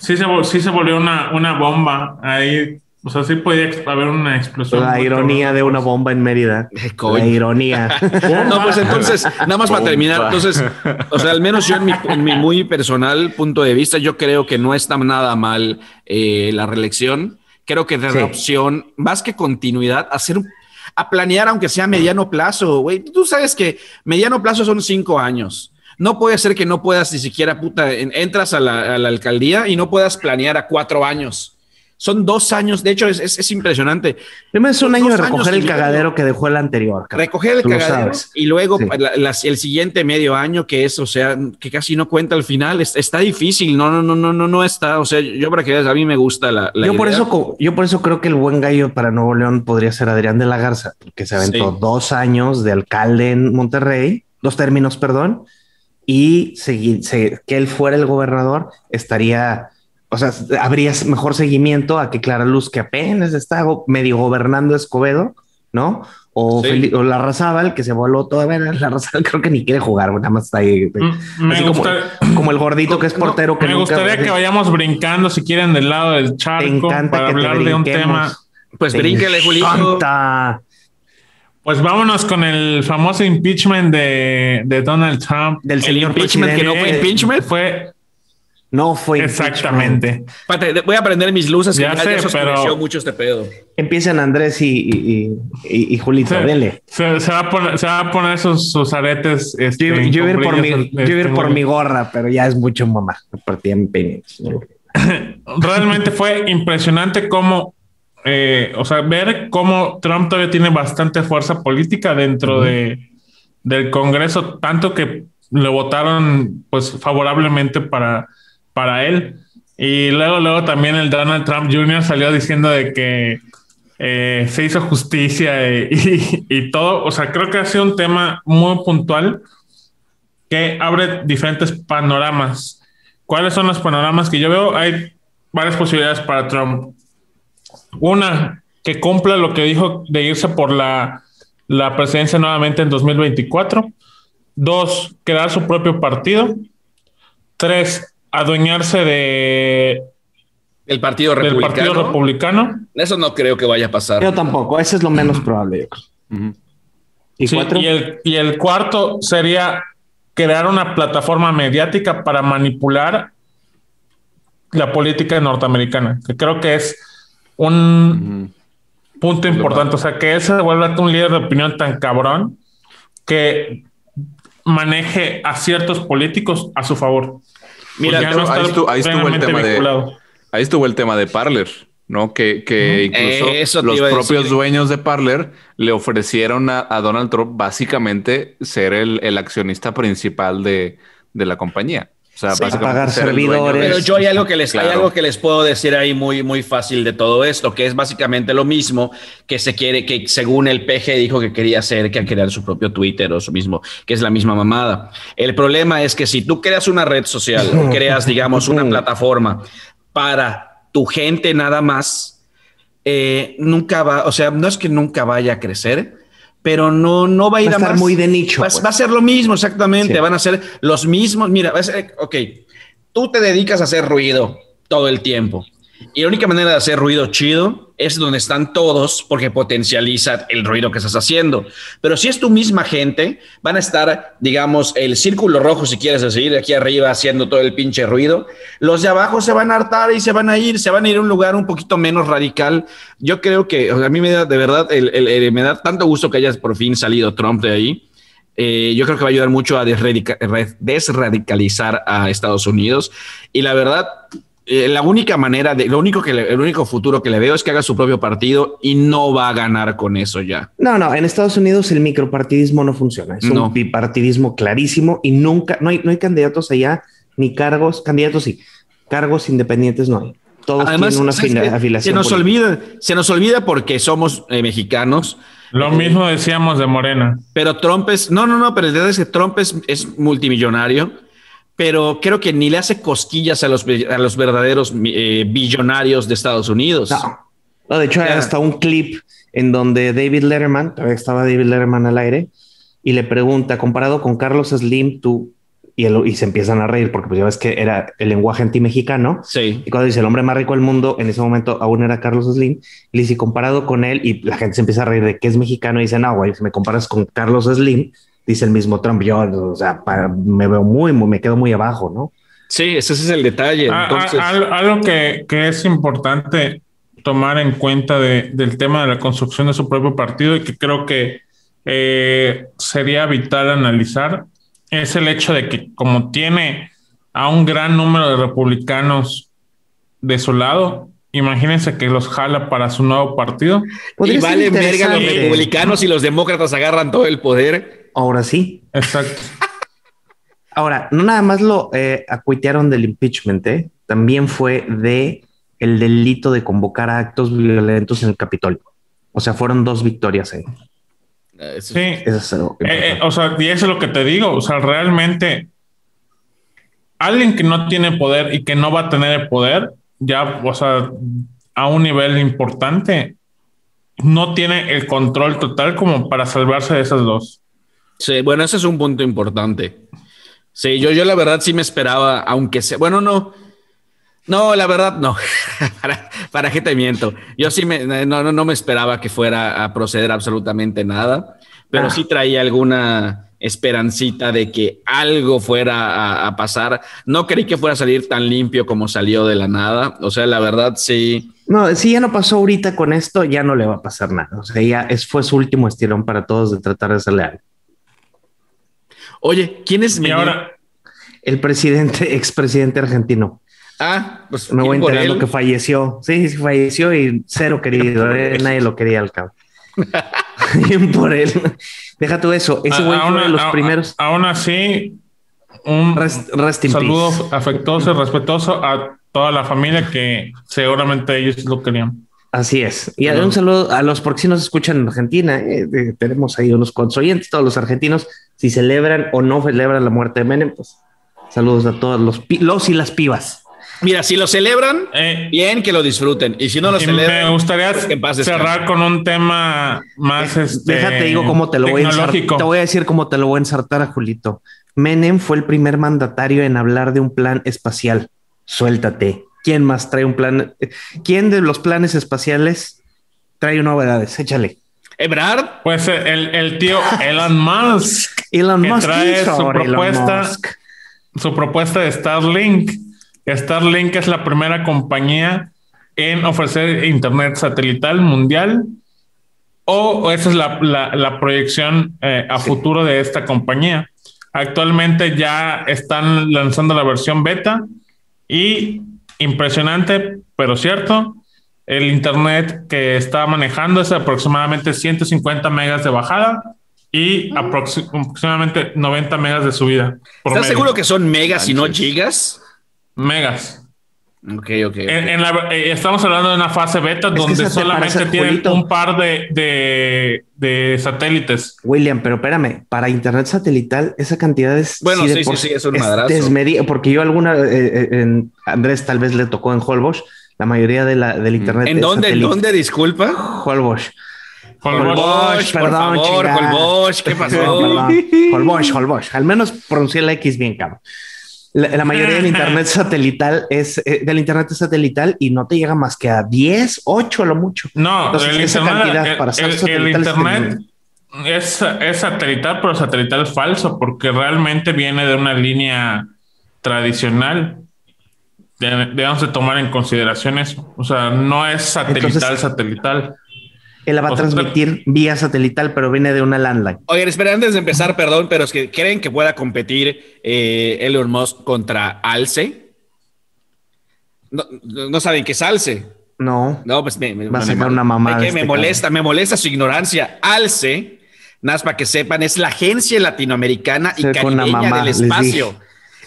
Sí se, sí se volvió una, una bomba ahí. O sea, sí podía haber una explosión. La ironía de una bomba en Mérida. La ironía. no, pues entonces, nada más para terminar. Entonces, o sea, al menos yo en mi, en mi, muy personal punto de vista, yo creo que no está nada mal eh, la reelección Creo que de opción, más que continuidad, hacer a planear, aunque sea mediano plazo, güey. Tú sabes que mediano plazo son cinco años. No puede ser que no puedas ni siquiera, puta, entras a la, a la alcaldía y no puedas planear a cuatro años. Son dos años, de hecho es, es, impresionante. Primero es un año de recoger el cagadero que dejó el anterior. Recoger el cagadero y luego el siguiente medio año que es, o sea, que casi no cuenta al final, está difícil, no, no, no, no, no, no está, o sea, yo para que veas, a mí me gusta la... yo, por eso, yo por eso creo que el buen gallo para Nuevo León podría ser Adrián de la Garza, que se aventó dos años de alcalde en Monterrey, dos términos, perdón, y que él fuera el gobernador, estaría o sea, habría mejor seguimiento a que Clara Luz, que apenas está medio gobernando Escobedo, ¿no? O, sí. o la Razábal, que se voló todavía. La Razábal creo que ni quiere jugar, nada más está ahí. Mm, me como, el gordito que es portero. que me gustaría que vayamos brincando, si quieren, del lado del charco, para hablar de un tema. Pues brínquele, Julito. Pues vámonos con el famoso impeachment de, de Donald Trump. Del señor impeachment que no fue impeachment. Fue no fue exactamente. voy a prender mis luces. Ya sé, pero mucho este pedo. Empiezan Andrés y, y, y, Julito, se, dele. Se, va a poner, se, va a poner sus, sus aretes. Este, yo, yo, ir por mi, yo ir por mi gorra, pero ya es mucho mamá. En. Realmente fue impresionante cómo, eh, o sea, ver cómo Trump todavía tiene bastante fuerza política dentro de, del Congreso, tanto que le votaron pues favorablemente para para él. Y luego, luego también el Donald Trump Jr. salió diciendo de que eh, se hizo justicia y, y, todo. O sea, creo que ha sido un tema muy puntual que abre diferentes panoramas. ¿Cuáles son los panoramas que yo veo? Hay varias posibilidades para Trump. Una, que cumpla lo que dijo de irse por la, la presidencia nuevamente en 2024. Dos, crear su propio partido. Tres, adueñarse de el partido republicano. Partido republicano. Eso no creo que vaya a pasar. Yo tampoco, ese es lo menos probable, ¿Y, y, el, cuarto sería crear una plataforma mediática para manipular la política norteamericana, que creo que es un punto importante. O sea, que ese vuelva un líder de opinión tan cabrón que maneje a ciertos políticos a su favor. Mira, ahí, estuvo, el tema de, ahí estuvo el tema de Parler, ¿no? Que, que incluso los propios dueños de Parler le ofrecieron a, Donald Trump básicamente ser el, el accionista principal de, de la compañía. O sea, pagar servidores. Pero yo hay algo que les hay algo que les puedo decir ahí muy muy fácil de todo esto, que es básicamente lo mismo que se quiere que según el PG dijo que quería hacer que crear su propio Twitter o su mismo, que es la misma mamada. El problema es que si tú creas una red social o creas digamos una plataforma para tu gente nada más, eh, nunca va, o sea, no es que nunca vaya a crecer, pero no, no va a ir va a, estar muy de nicho. Va, pues. va, a ser lo mismo, exactamente. Van a ser los mismos. Mira, va a ser, ok, tú te dedicas a hacer ruido todo el tiempo. Y la única manera de hacer ruido chido es donde están todos porque potencializa el ruido que estás haciendo. Pero si es tu misma gente, van a estar, digamos, el círculo rojo, si quieres decir, aquí arriba haciendo todo el pinche ruido. Los de abajo se van a hartar y se van a ir, se van a ir a un lugar un poquito menos radical. Yo creo que a mí me da, de verdad, me da tanto gusto que haya por fin salido Trump de ahí. Eh, yo creo que va a ayudar mucho a desradicalizar a Estados Unidos. Y la verdad, eh, la única manera, de, lo único que el único futuro que le veo es que haga su propio partido y no va a ganar con eso ya. No, no, en Estados Unidos el micropartidismo no funciona. Es un bipartidismo clarísimo y nunca, no hay, no hay candidatos allá, ni cargos, candidatos sí, cargos independientes no hay. Todos tienen una afiliación. Se nos olvida, se nos olvida porque somos eh, mexicanos. Lo mismo decíamos de Morena. Pero Trump es, no, no, no, pero es que Trump es, es multimillonario pero creo que ni le hace cosquillas a los, a los verdaderos eh, billonarios de Estados Unidos. No, de hecho, hay hasta un clip en donde David Letterman, todavía estaba David Letterman al aire, y le pregunta, comparado con Carlos Slim, tú, y, y se empiezan a reír, porque pues ya ves que era el lenguaje anti-mexicano. Sí. Y cuando dice el hombre más rico del mundo, en ese momento aún era Carlos Slim, y le dice, comparado con él, y la gente se empieza a reír de que es mexicano, y dice, no, güey, si me comparas con Carlos Slim, dice el mismo Trump, yo, o sea, me veo muy, muy, me quedo muy abajo, ¿no? Sí, ese es el detalle. Ah, ah, algo que, es importante tomar en cuenta del tema de la construcción de su propio partido y que creo que eh, sería vital analizar es el hecho de que como tiene a un gran número de republicanos de su lado, imagínense que los jala para su nuevo partido. Y vale verga los republicanos y los demócratas agarran todo el poder Ahora sí. Exacto. Ahora, no nada más lo eh, acuitearon del impeachment, ¿eh? también fue de el delito de convocar a actos violentos en el Capitolio. O sea, fueron dos victorias ahí. sí. Eso eh, o sea, y eso es lo que te digo. O sea, realmente alguien que no tiene poder y que no va a tener el poder, ya, o sea, a un nivel importante, no tiene el control total como para salvarse de esas dos. Sí, bueno, ese es un punto importante. Sí, yo, yo la verdad sí me esperaba, aunque sea, bueno, no, no, la verdad no. para, para qué te miento. Yo sí me, no, no, me esperaba que fuera a proceder absolutamente nada, pero ah. sí traía alguna esperancita de que algo fuera a, pasar. No creí que fuera a salir tan limpio como salió de la nada. O sea, la verdad sí. No, si ya no pasó ahorita con esto, ya no le va a pasar nada. O sea, ya es, fue su último estirón para todos de tratar de hacerle algo. Oye, ¿quién es mi ahora? El presidente, expresidente argentino. Ah, pues me voy enterando que falleció. Sí, sí, falleció y cero querido. Eh, nadie lo quería al cabo. Bien por él. Deja tú eso. Ese güey fue de los primeros. Aún así, un saludo afectuoso y respetuoso a toda la familia que seguramente ellos lo querían. Así es. Y un saludo a los, porque si nos escuchan en Argentina, eh, tenemos ahí unos consoyentes, todos los argentinos, si celebran o no celebran la muerte de Menem, pues saludos a todos los, los y las pibas. Mira, si lo celebran, eh, bien que lo disfruten. Y si no lo celebran, me gustaría pues cerrar con un tema más. Este, Déjate, digo cómo te lo voy a ensartar. Te voy a decir cómo te lo voy a ensartar a Julito. Menem fue el primer mandatario en hablar de un plan espacial. Suéltate. ¿Quién más trae un plan? ¿Quién de los planes espaciales trae novedades? Échale. Ebrard. Pues el, el tío Elon Musk. Elon Musk trae su propuesta, su propuesta de Starlink. Starlink es la primera compañía en ofrecer internet satelital mundial. O esa es la, la, proyección eh, a futuro de esta compañía. Actualmente ya están lanzando la versión beta y impresionante, pero cierto. El internet que está manejando es aproximadamente 150 megas de bajada y aproximadamente 90 megas de subida. ¿Estás seguro que son megas y no gigas? Megas. Ok, ok. Eh, estamos hablando de una fase beta donde solamente tienen un par de, de, satélites. William, pero espérame, para internet satelital esa cantidad es... Bueno, sí, sí, sí, es un madrazo. porque yo alguna, eh, eh, en Andrés tal vez le tocó en Holbox, la mayoría de la, del internet. ¿En dónde? ¿En dónde? Disculpa. Holbox. Holbox, perdón, por favor, Holbox, ¿qué pasó? Holbox, Holbox. Al menos pronuncié la X bien, cabrón. La, mayoría del internet satelital es eh, del internet satelital y no te llega más que a 10, 8 a lo mucho. No, el internet, para el, internet es, es, satelital, pero satelital falso, porque realmente viene de una línea tradicional. Debemos de tomar en consideración eso. O sea, no es satelital, satelital. Él la va a transmitir vía satelital, pero viene de una landline. Oigan, espera, antes de empezar, perdón, pero es que creen que pueda competir eh, Elon Musk contra Alce. no, saben qué es Alce. No. No, pues me, Va a sacar una mamada. Que me este molesta, me molesta su ignorancia. Alce, nada más para que sepan, es la agencia latinoamericana y caribeña del espacio.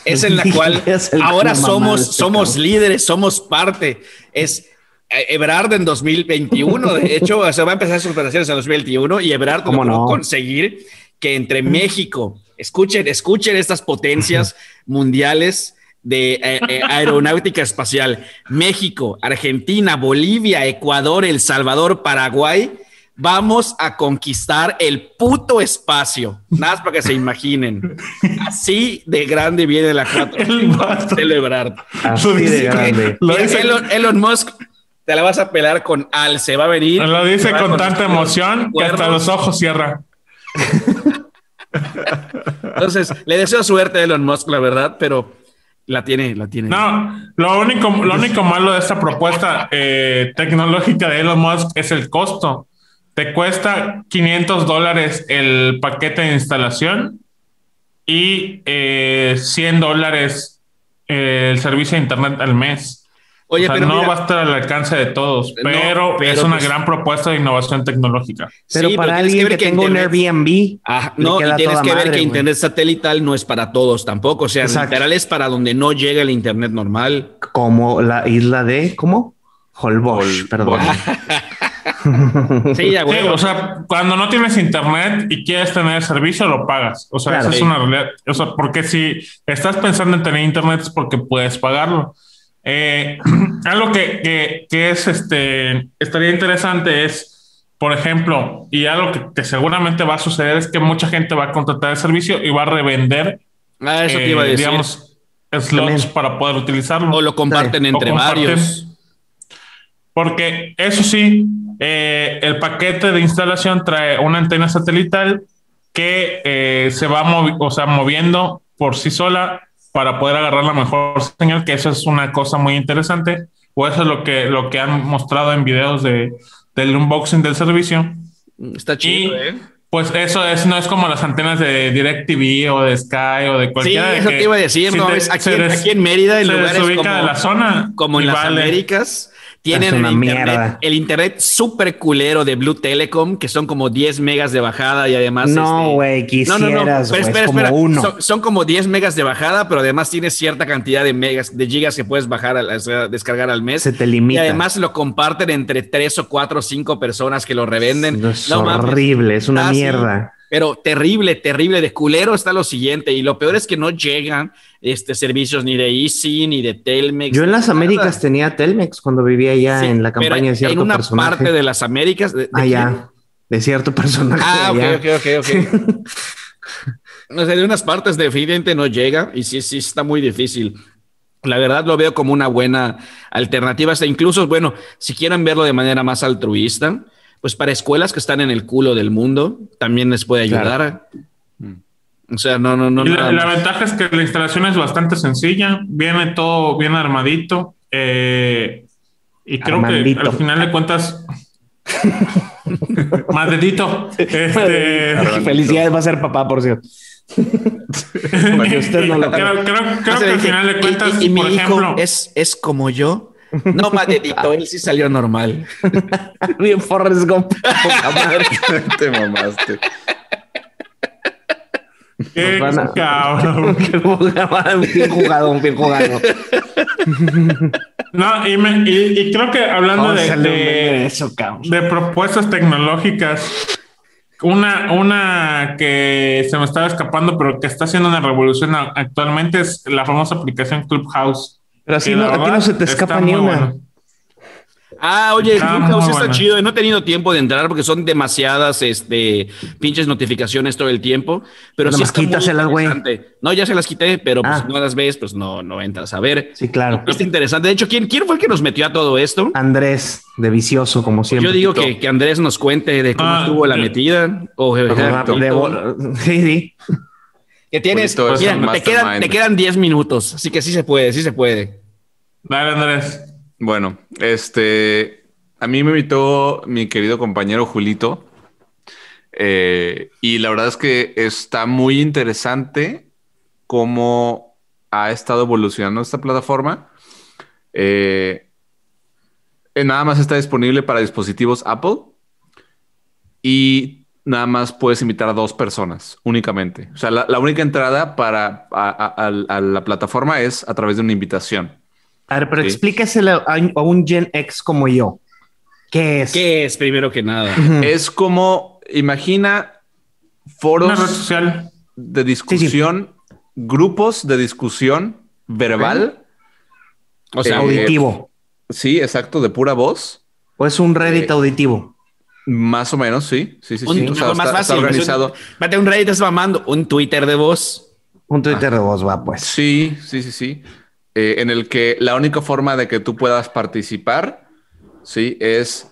Es en la cual ahora somos, este somos líderes, somos parte. Es Ebrard en 2021, de hecho, se va a empezar sus operaciones en 2021 y Ebrard ¿Cómo no? conseguir que entre México, escuchen, escuchen estas potencias mundiales de eh, eh, aeronáutica espacial, México, Argentina, Bolivia, Ecuador, El Salvador, Paraguay, vamos a conquistar el puto espacio. Nada más para que se imaginen. Así de grande viene la 4 celebrar. Así de grande. Elon, Musk te la vas a pelar con Al, se va a venir. Lo dice con tanta emoción que hasta los ojos cierra. Entonces, le deseo suerte a Elon Musk, la verdad, pero la tiene, la tiene. No, lo único, lo único malo de esta propuesta eh, tecnológica de Elon Musk es el costo. Te cuesta 500 dólares el paquete de instalación y 100 eh, dólares eh, el servicio de internet al mes. Oye, pero no va a estar al alcance de todos, pero, es una pues gran propuesta de innovación tecnológica. Pero para alguien que, tenga un Airbnb, no, y tienes que ver que internet satelital no es para todos tampoco. O sea, literal es para donde no llega el internet normal. Como la isla de, ¿cómo? Holbox, perdón. sí, ya, o sea, cuando no tienes internet y quieres tener servicio, lo pagas. O sea, eso es una realidad. O sea, porque si estás pensando en tener internet es porque puedes pagarlo. Eh, algo que, es este estaría interesante es, por ejemplo, y algo que, seguramente va a suceder es que mucha gente va a contratar el servicio y va a revender, ah, eso iba a eh, decir. digamos, slots para poder utilizarlo. O lo comparten entre varios. Porque eso sí, eh, el paquete de instalación trae una antena satelital que se va o sea, moviendo por sí sola para poder agarrar la mejor señal, que eso es una cosa muy interesante, o eso es lo que, lo que han mostrado en videos de, del unboxing del servicio. Está chido, ¿eh? Pues eso es, no es como las antenas de DirecTV o de Sky o de cualquiera. Sí, eso te iba a decir, no, aquí, en Mérida, es como, la zona. Como en las Américas. Tienen el internet, el internet súper culero de Blue Telecom, que son como 10 megas de bajada y además. No, este, güey, quisieras, no, no, no. espera, espera. Uno. Son, como 10 megas de bajada, pero además tienes cierta cantidad de megas, de gigas que puedes bajar, descargar al mes. Se te limita. Y además lo comparten entre 3 o 4 o 5 personas que lo revenden. Es horrible, es una ah, mierda. Pero terrible, terrible. De culero está lo siguiente. Y lo peor es que no llegan este, servicios ni de Easy ni de Telmex. Yo en las Américas tenía Telmex cuando vivía allá en la campaña de cierto En una parte de las Américas. De, allá, de cierto personaje. Ah, ok, ok, ok, ok. no sé, de unas partes definitivamente no llega y sí, sí está muy difícil. La verdad lo veo como una buena alternativa. Hasta incluso, bueno, si quieren verlo de manera más altruista, pues para escuelas que están en el culo del mundo, también les puede ayudar. O sea, no, no, no. la, ventaja es que la instalación es bastante sencilla, viene todo bien armadito. Eh, y creo que al final de cuentas. Madridito. Este... Felicidades, va a ser papá, por cierto. usted no lo creo, creo, creo que al final de cuentas, y, mi hijo ejemplo, es, es como yo. No, Madridito, él sí salió normal. Bien Forrest Gump. Te mamaste. Qué cabrón. bien jugado, bien jugado. No, y, me, y, creo que hablando de, de, eso, de, propuestas tecnológicas, una, una que se me estaba escapando, pero que está haciendo una revolución actualmente es la famosa aplicación Clubhouse. Pero así no, aquí no se te escapa ni una. Ah, oye, Clubhouse está chido. No he tenido tiempo de entrar porque son demasiadas este, pinches notificaciones todo el tiempo. Pero sí está quítaselas, güey. No, ya se las quité, pero pues ah. no las ves, pues no, no entras a ver. Sí, claro. Está interesante. De hecho, ¿quién, ¿quién fue el que nos metió a todo esto? Andrés, de vicioso, como siempre. Yo digo que, que Andrés nos cuente de cómo ah, estuvo la metida. O, sí, sí. Que tienes, te, quedan, te quedan 10 minutos, así que sí se puede, sí se puede. Dale, Andrés. Bueno, este, a mí me invitó mi querido compañero Julito. Eh, y la verdad es que está muy interesante cómo ha estado evolucionando esta plataforma. Eh, nada más está disponible para dispositivos Apple y nada más puedes invitar a dos personas únicamente. O sea, la, única entrada para a, la plataforma es a través de una invitación. A ver, pero explíqueselo a, un Gen X como yo. ¿Qué es? ¿Qué es primero que nada? Es como, imagina foros social. de discusión, grupos de discusión verbal. O sea, auditivo. Sí, exacto, de pura voz. ¿O es un Reddit eh, auditivo? Más o menos, sí. Sí, sí, sí. más fácil. organizado. Un, un Reddit es mamando. Un Twitter de voz. Un Twitter de voz va, pues. Sí, sí, sí, sí. Eh, en el que la única forma de que tú puedas participar, sí, es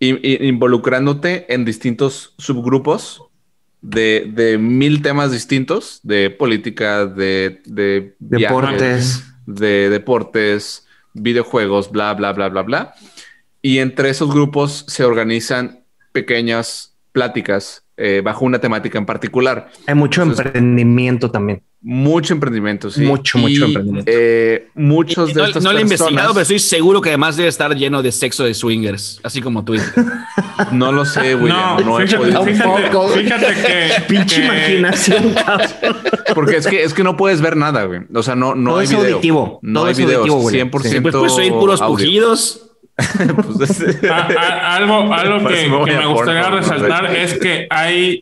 involucrándote en distintos subgrupos de, mil temas distintos, de política, de, de deportes, de deportes, videojuegos, bla, bla, bla, bla, bla. Y entre esos grupos se organizan pequeñas pláticas eh, bajo una temática en particular. Hay mucho emprendimiento también. Mucho emprendimiento, sí. Mucho, mucho emprendimiento. Eh, muchos de no, estas No lo he investigado, pero estoy seguro que además debe estar lleno de sexo de swingers, así como tú. no lo sé, William. No, fíjate, fíjate, que... Pinche imaginación, Porque es que, es que no puedes ver nada, güey. O sea, no, no hay video. Auditivo. No hay video. 100% Pues, pues soy puros pujidos. pues algo algo que, que me gustaría resaltar es que hay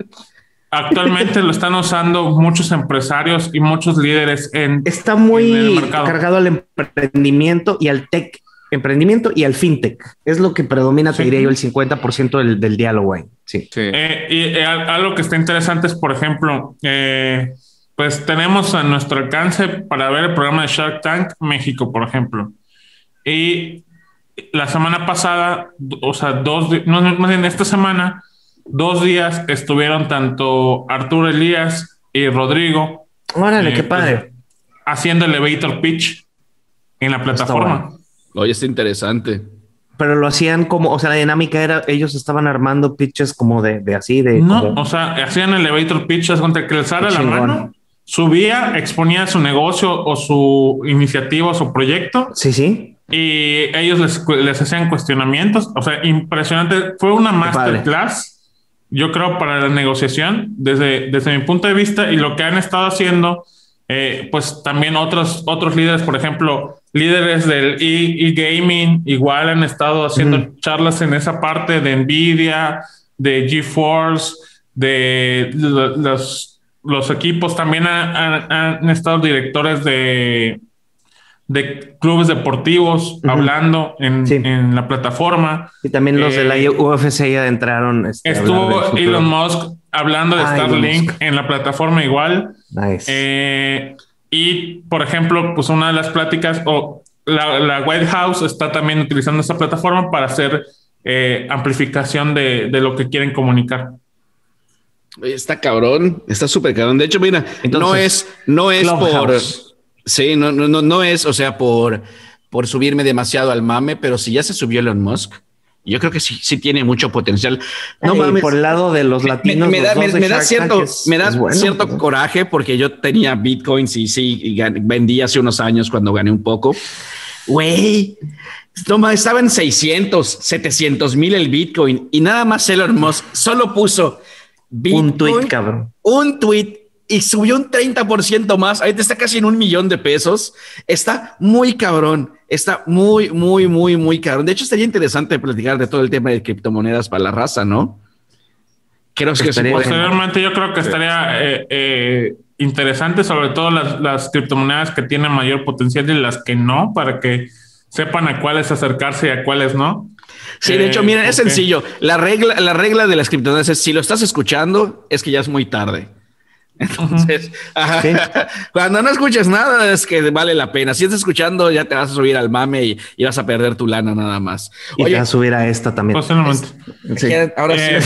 Actualmente lo están usando muchos empresarios y muchos líderes en. Está muy cargado al emprendimiento y al tech, emprendimiento y al fintech. Es lo que predomina, te diría yo, el 50% del, del diálogo ahí. Sí. Eh, y eh, algo que está interesante es, por ejemplo, eh, pues tenemos a nuestro alcance para ver el programa de Shark Tank México, por ejemplo. Y la semana pasada, o sea, dos, no, más bien esta semana, dos días estuvieron tanto Arturo Elías y Rodrigo. Órale, eh, qué pues, padre. haciendo elevator pitch en la plataforma. Oye, es interesante. Pero lo hacían como, o sea, la dinámica era, ellos estaban armando pitches como de, de así, de. No, o sea, hacían elevator pitches contra que les la mano, subía, exponía su negocio o su iniciativa o su proyecto. Sí, sí. Y ellos les, les hacían cuestionamientos. O sea, impresionante. Fue una masterclass yo creo, para la negociación, desde, desde mi punto de vista, y lo que han estado haciendo, eh, pues también otros, otros líderes, por ejemplo, líderes del e-gaming, igual han estado haciendo charlas en esa parte de Nvidia, de GeForce, de los, los equipos, también han estado directores de de clubes deportivos hablando en, la plataforma. Y también los de la eh, UFC ya entraron. Este, estuvo Elon Musk hablando de Starlink en la plataforma igual. Nice. Eh, y, por ejemplo, pues una de las pláticas, o la, White House está también utilizando esta plataforma para hacer eh, amplificación de, lo que quieren comunicar. Está cabrón, está súper cabrón. De hecho, mira, no es, no es por Sí, no, no, no, no es, o sea, por, por subirme demasiado al mame, pero si ya se subió Elon Musk, yo creo que sí, sí tiene mucho potencial. No mames, por el lado de los latinos. Me, da, cierto, me da cierto coraje porque yo tenía bitcoins y sí, vendí hace unos años cuando gané un poco. Güey, toma, estaba en 600, 700 mil el bitcoin y nada más Elon Musk solo puso un tweet, cabrón. Un tweet y subió un 30% más. Ahí está casi en un millón de pesos. Está muy cabrón. Está muy, muy, muy, muy cabrón. De hecho, estaría interesante platicar de todo el tema de criptomonedas para la raza, ¿no? Creo que posteriormente yo creo que estaría eh, eh, interesante, sobre todo las, las, criptomonedas que tienen mayor potencial y las que no, para que sepan a cuáles acercarse y a cuáles no. Sí, de hecho, eh, miren, es sencillo. La regla, la regla de las criptomonedas es si lo estás escuchando, es que ya es muy tarde. Entonces, cuando no escuches nada es que vale la pena. Si estás escuchando, ya te vas a subir al mame y, vas a perder tu lana nada más. Y te vas a subir a esta también. Ahora sí, eh,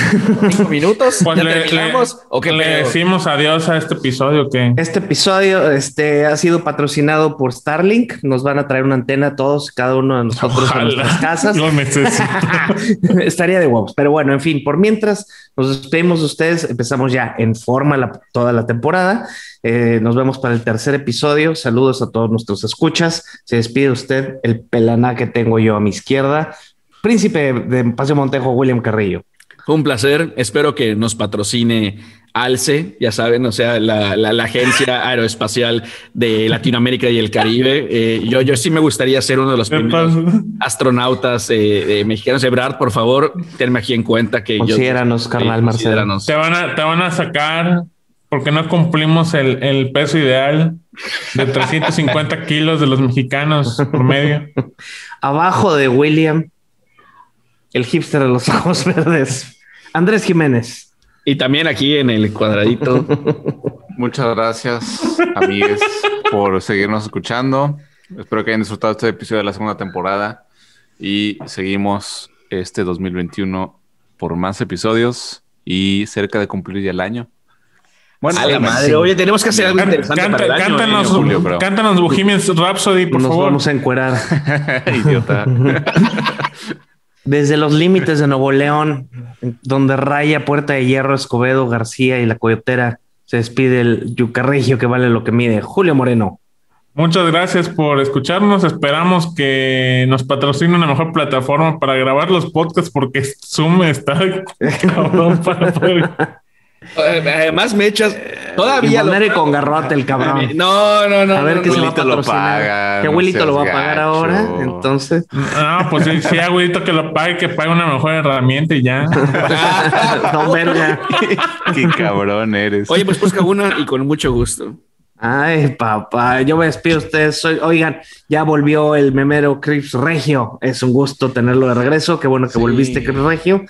cinco minutos. Pues le, ¿O que le decimos adiós a este episodio? que Este episodio este, ha sido patrocinado por Starlink. Nos van a traer una antena a todos, cada uno de nosotros en nuestras casas. Estaría de huevos. Pero bueno, en fin, por mientras Nos despedimos de ustedes. Empezamos ya en forma toda la temporada. Eh, nos vemos para el tercer episodio. Saludos a todos nuestros escuchas. Se despide usted el pelaná que tengo yo a mi izquierda. Príncipe de Paseo Montejo, William Carrillo. Un placer. Espero que nos patrocine ALCE, ya saben, o sea, la, agencia aeroespacial de Latinoamérica y el Caribe. Eh, yo, yo sí me gustaría ser uno de los primeros astronautas eh, mexicanos. Ebrard, por favor, tenme aquí en cuenta que considéranos, carnal Marcelo. Te van, a, te van a sacar porque no cumplimos el, el peso ideal de 350 kilos de los mexicanos por medio. Abajo de William, el hipster de los ojos verdes, Andrés Jiménez. Y también aquí en el cuadradito. Muchas gracias, amigos, por seguirnos escuchando. Espero que hayan disfrutado este episodio de la segunda temporada y seguimos este 2021 por más episodios y cerca de cumplir ya el año. Bueno, a la madre, oye, tenemos que hacer algo interesante para el año, cántanos, julio, cántanos Bohemian Rhapsody, por Nos favor. vamos a encuerar. Idiota. Desde los límites de Nuevo León, donde raya Puerta de Hierro, Escobedo, García y La Coyotera, se despide el Yucarregio que vale lo que mide. Julio Moreno. Muchas gracias por escucharnos. Esperamos que nos patrocine una mejor plataforma para grabar los podcasts porque Zoom está cabrón para poder Además, me echas todavía. Y con garrote el cabrón. No, no, no. A ver qué se va a patrocinar. Que abuelito lo va a pagar ahora. Entonces. No, pues sí, sí, abuelito que lo pague, que pague una mejor herramienta y ya. no, verga. Qué cabrón eres. Oye, pues busca una y con mucho gusto. Ay, papá, yo me despido a ustedes. Soy, oigan, ya volvió el memero Crips Regio. Es un gusto tenerlo de regreso. Qué bueno que volviste, Crips Regio.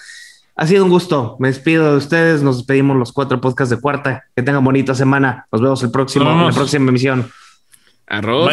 Ha sido un gusto. Me despido de ustedes. Nos despedimos los cuatro podcasts de cuarta. Que tengan bonita semana. Nos vemos el próximo, en la próxima emisión. Arroz.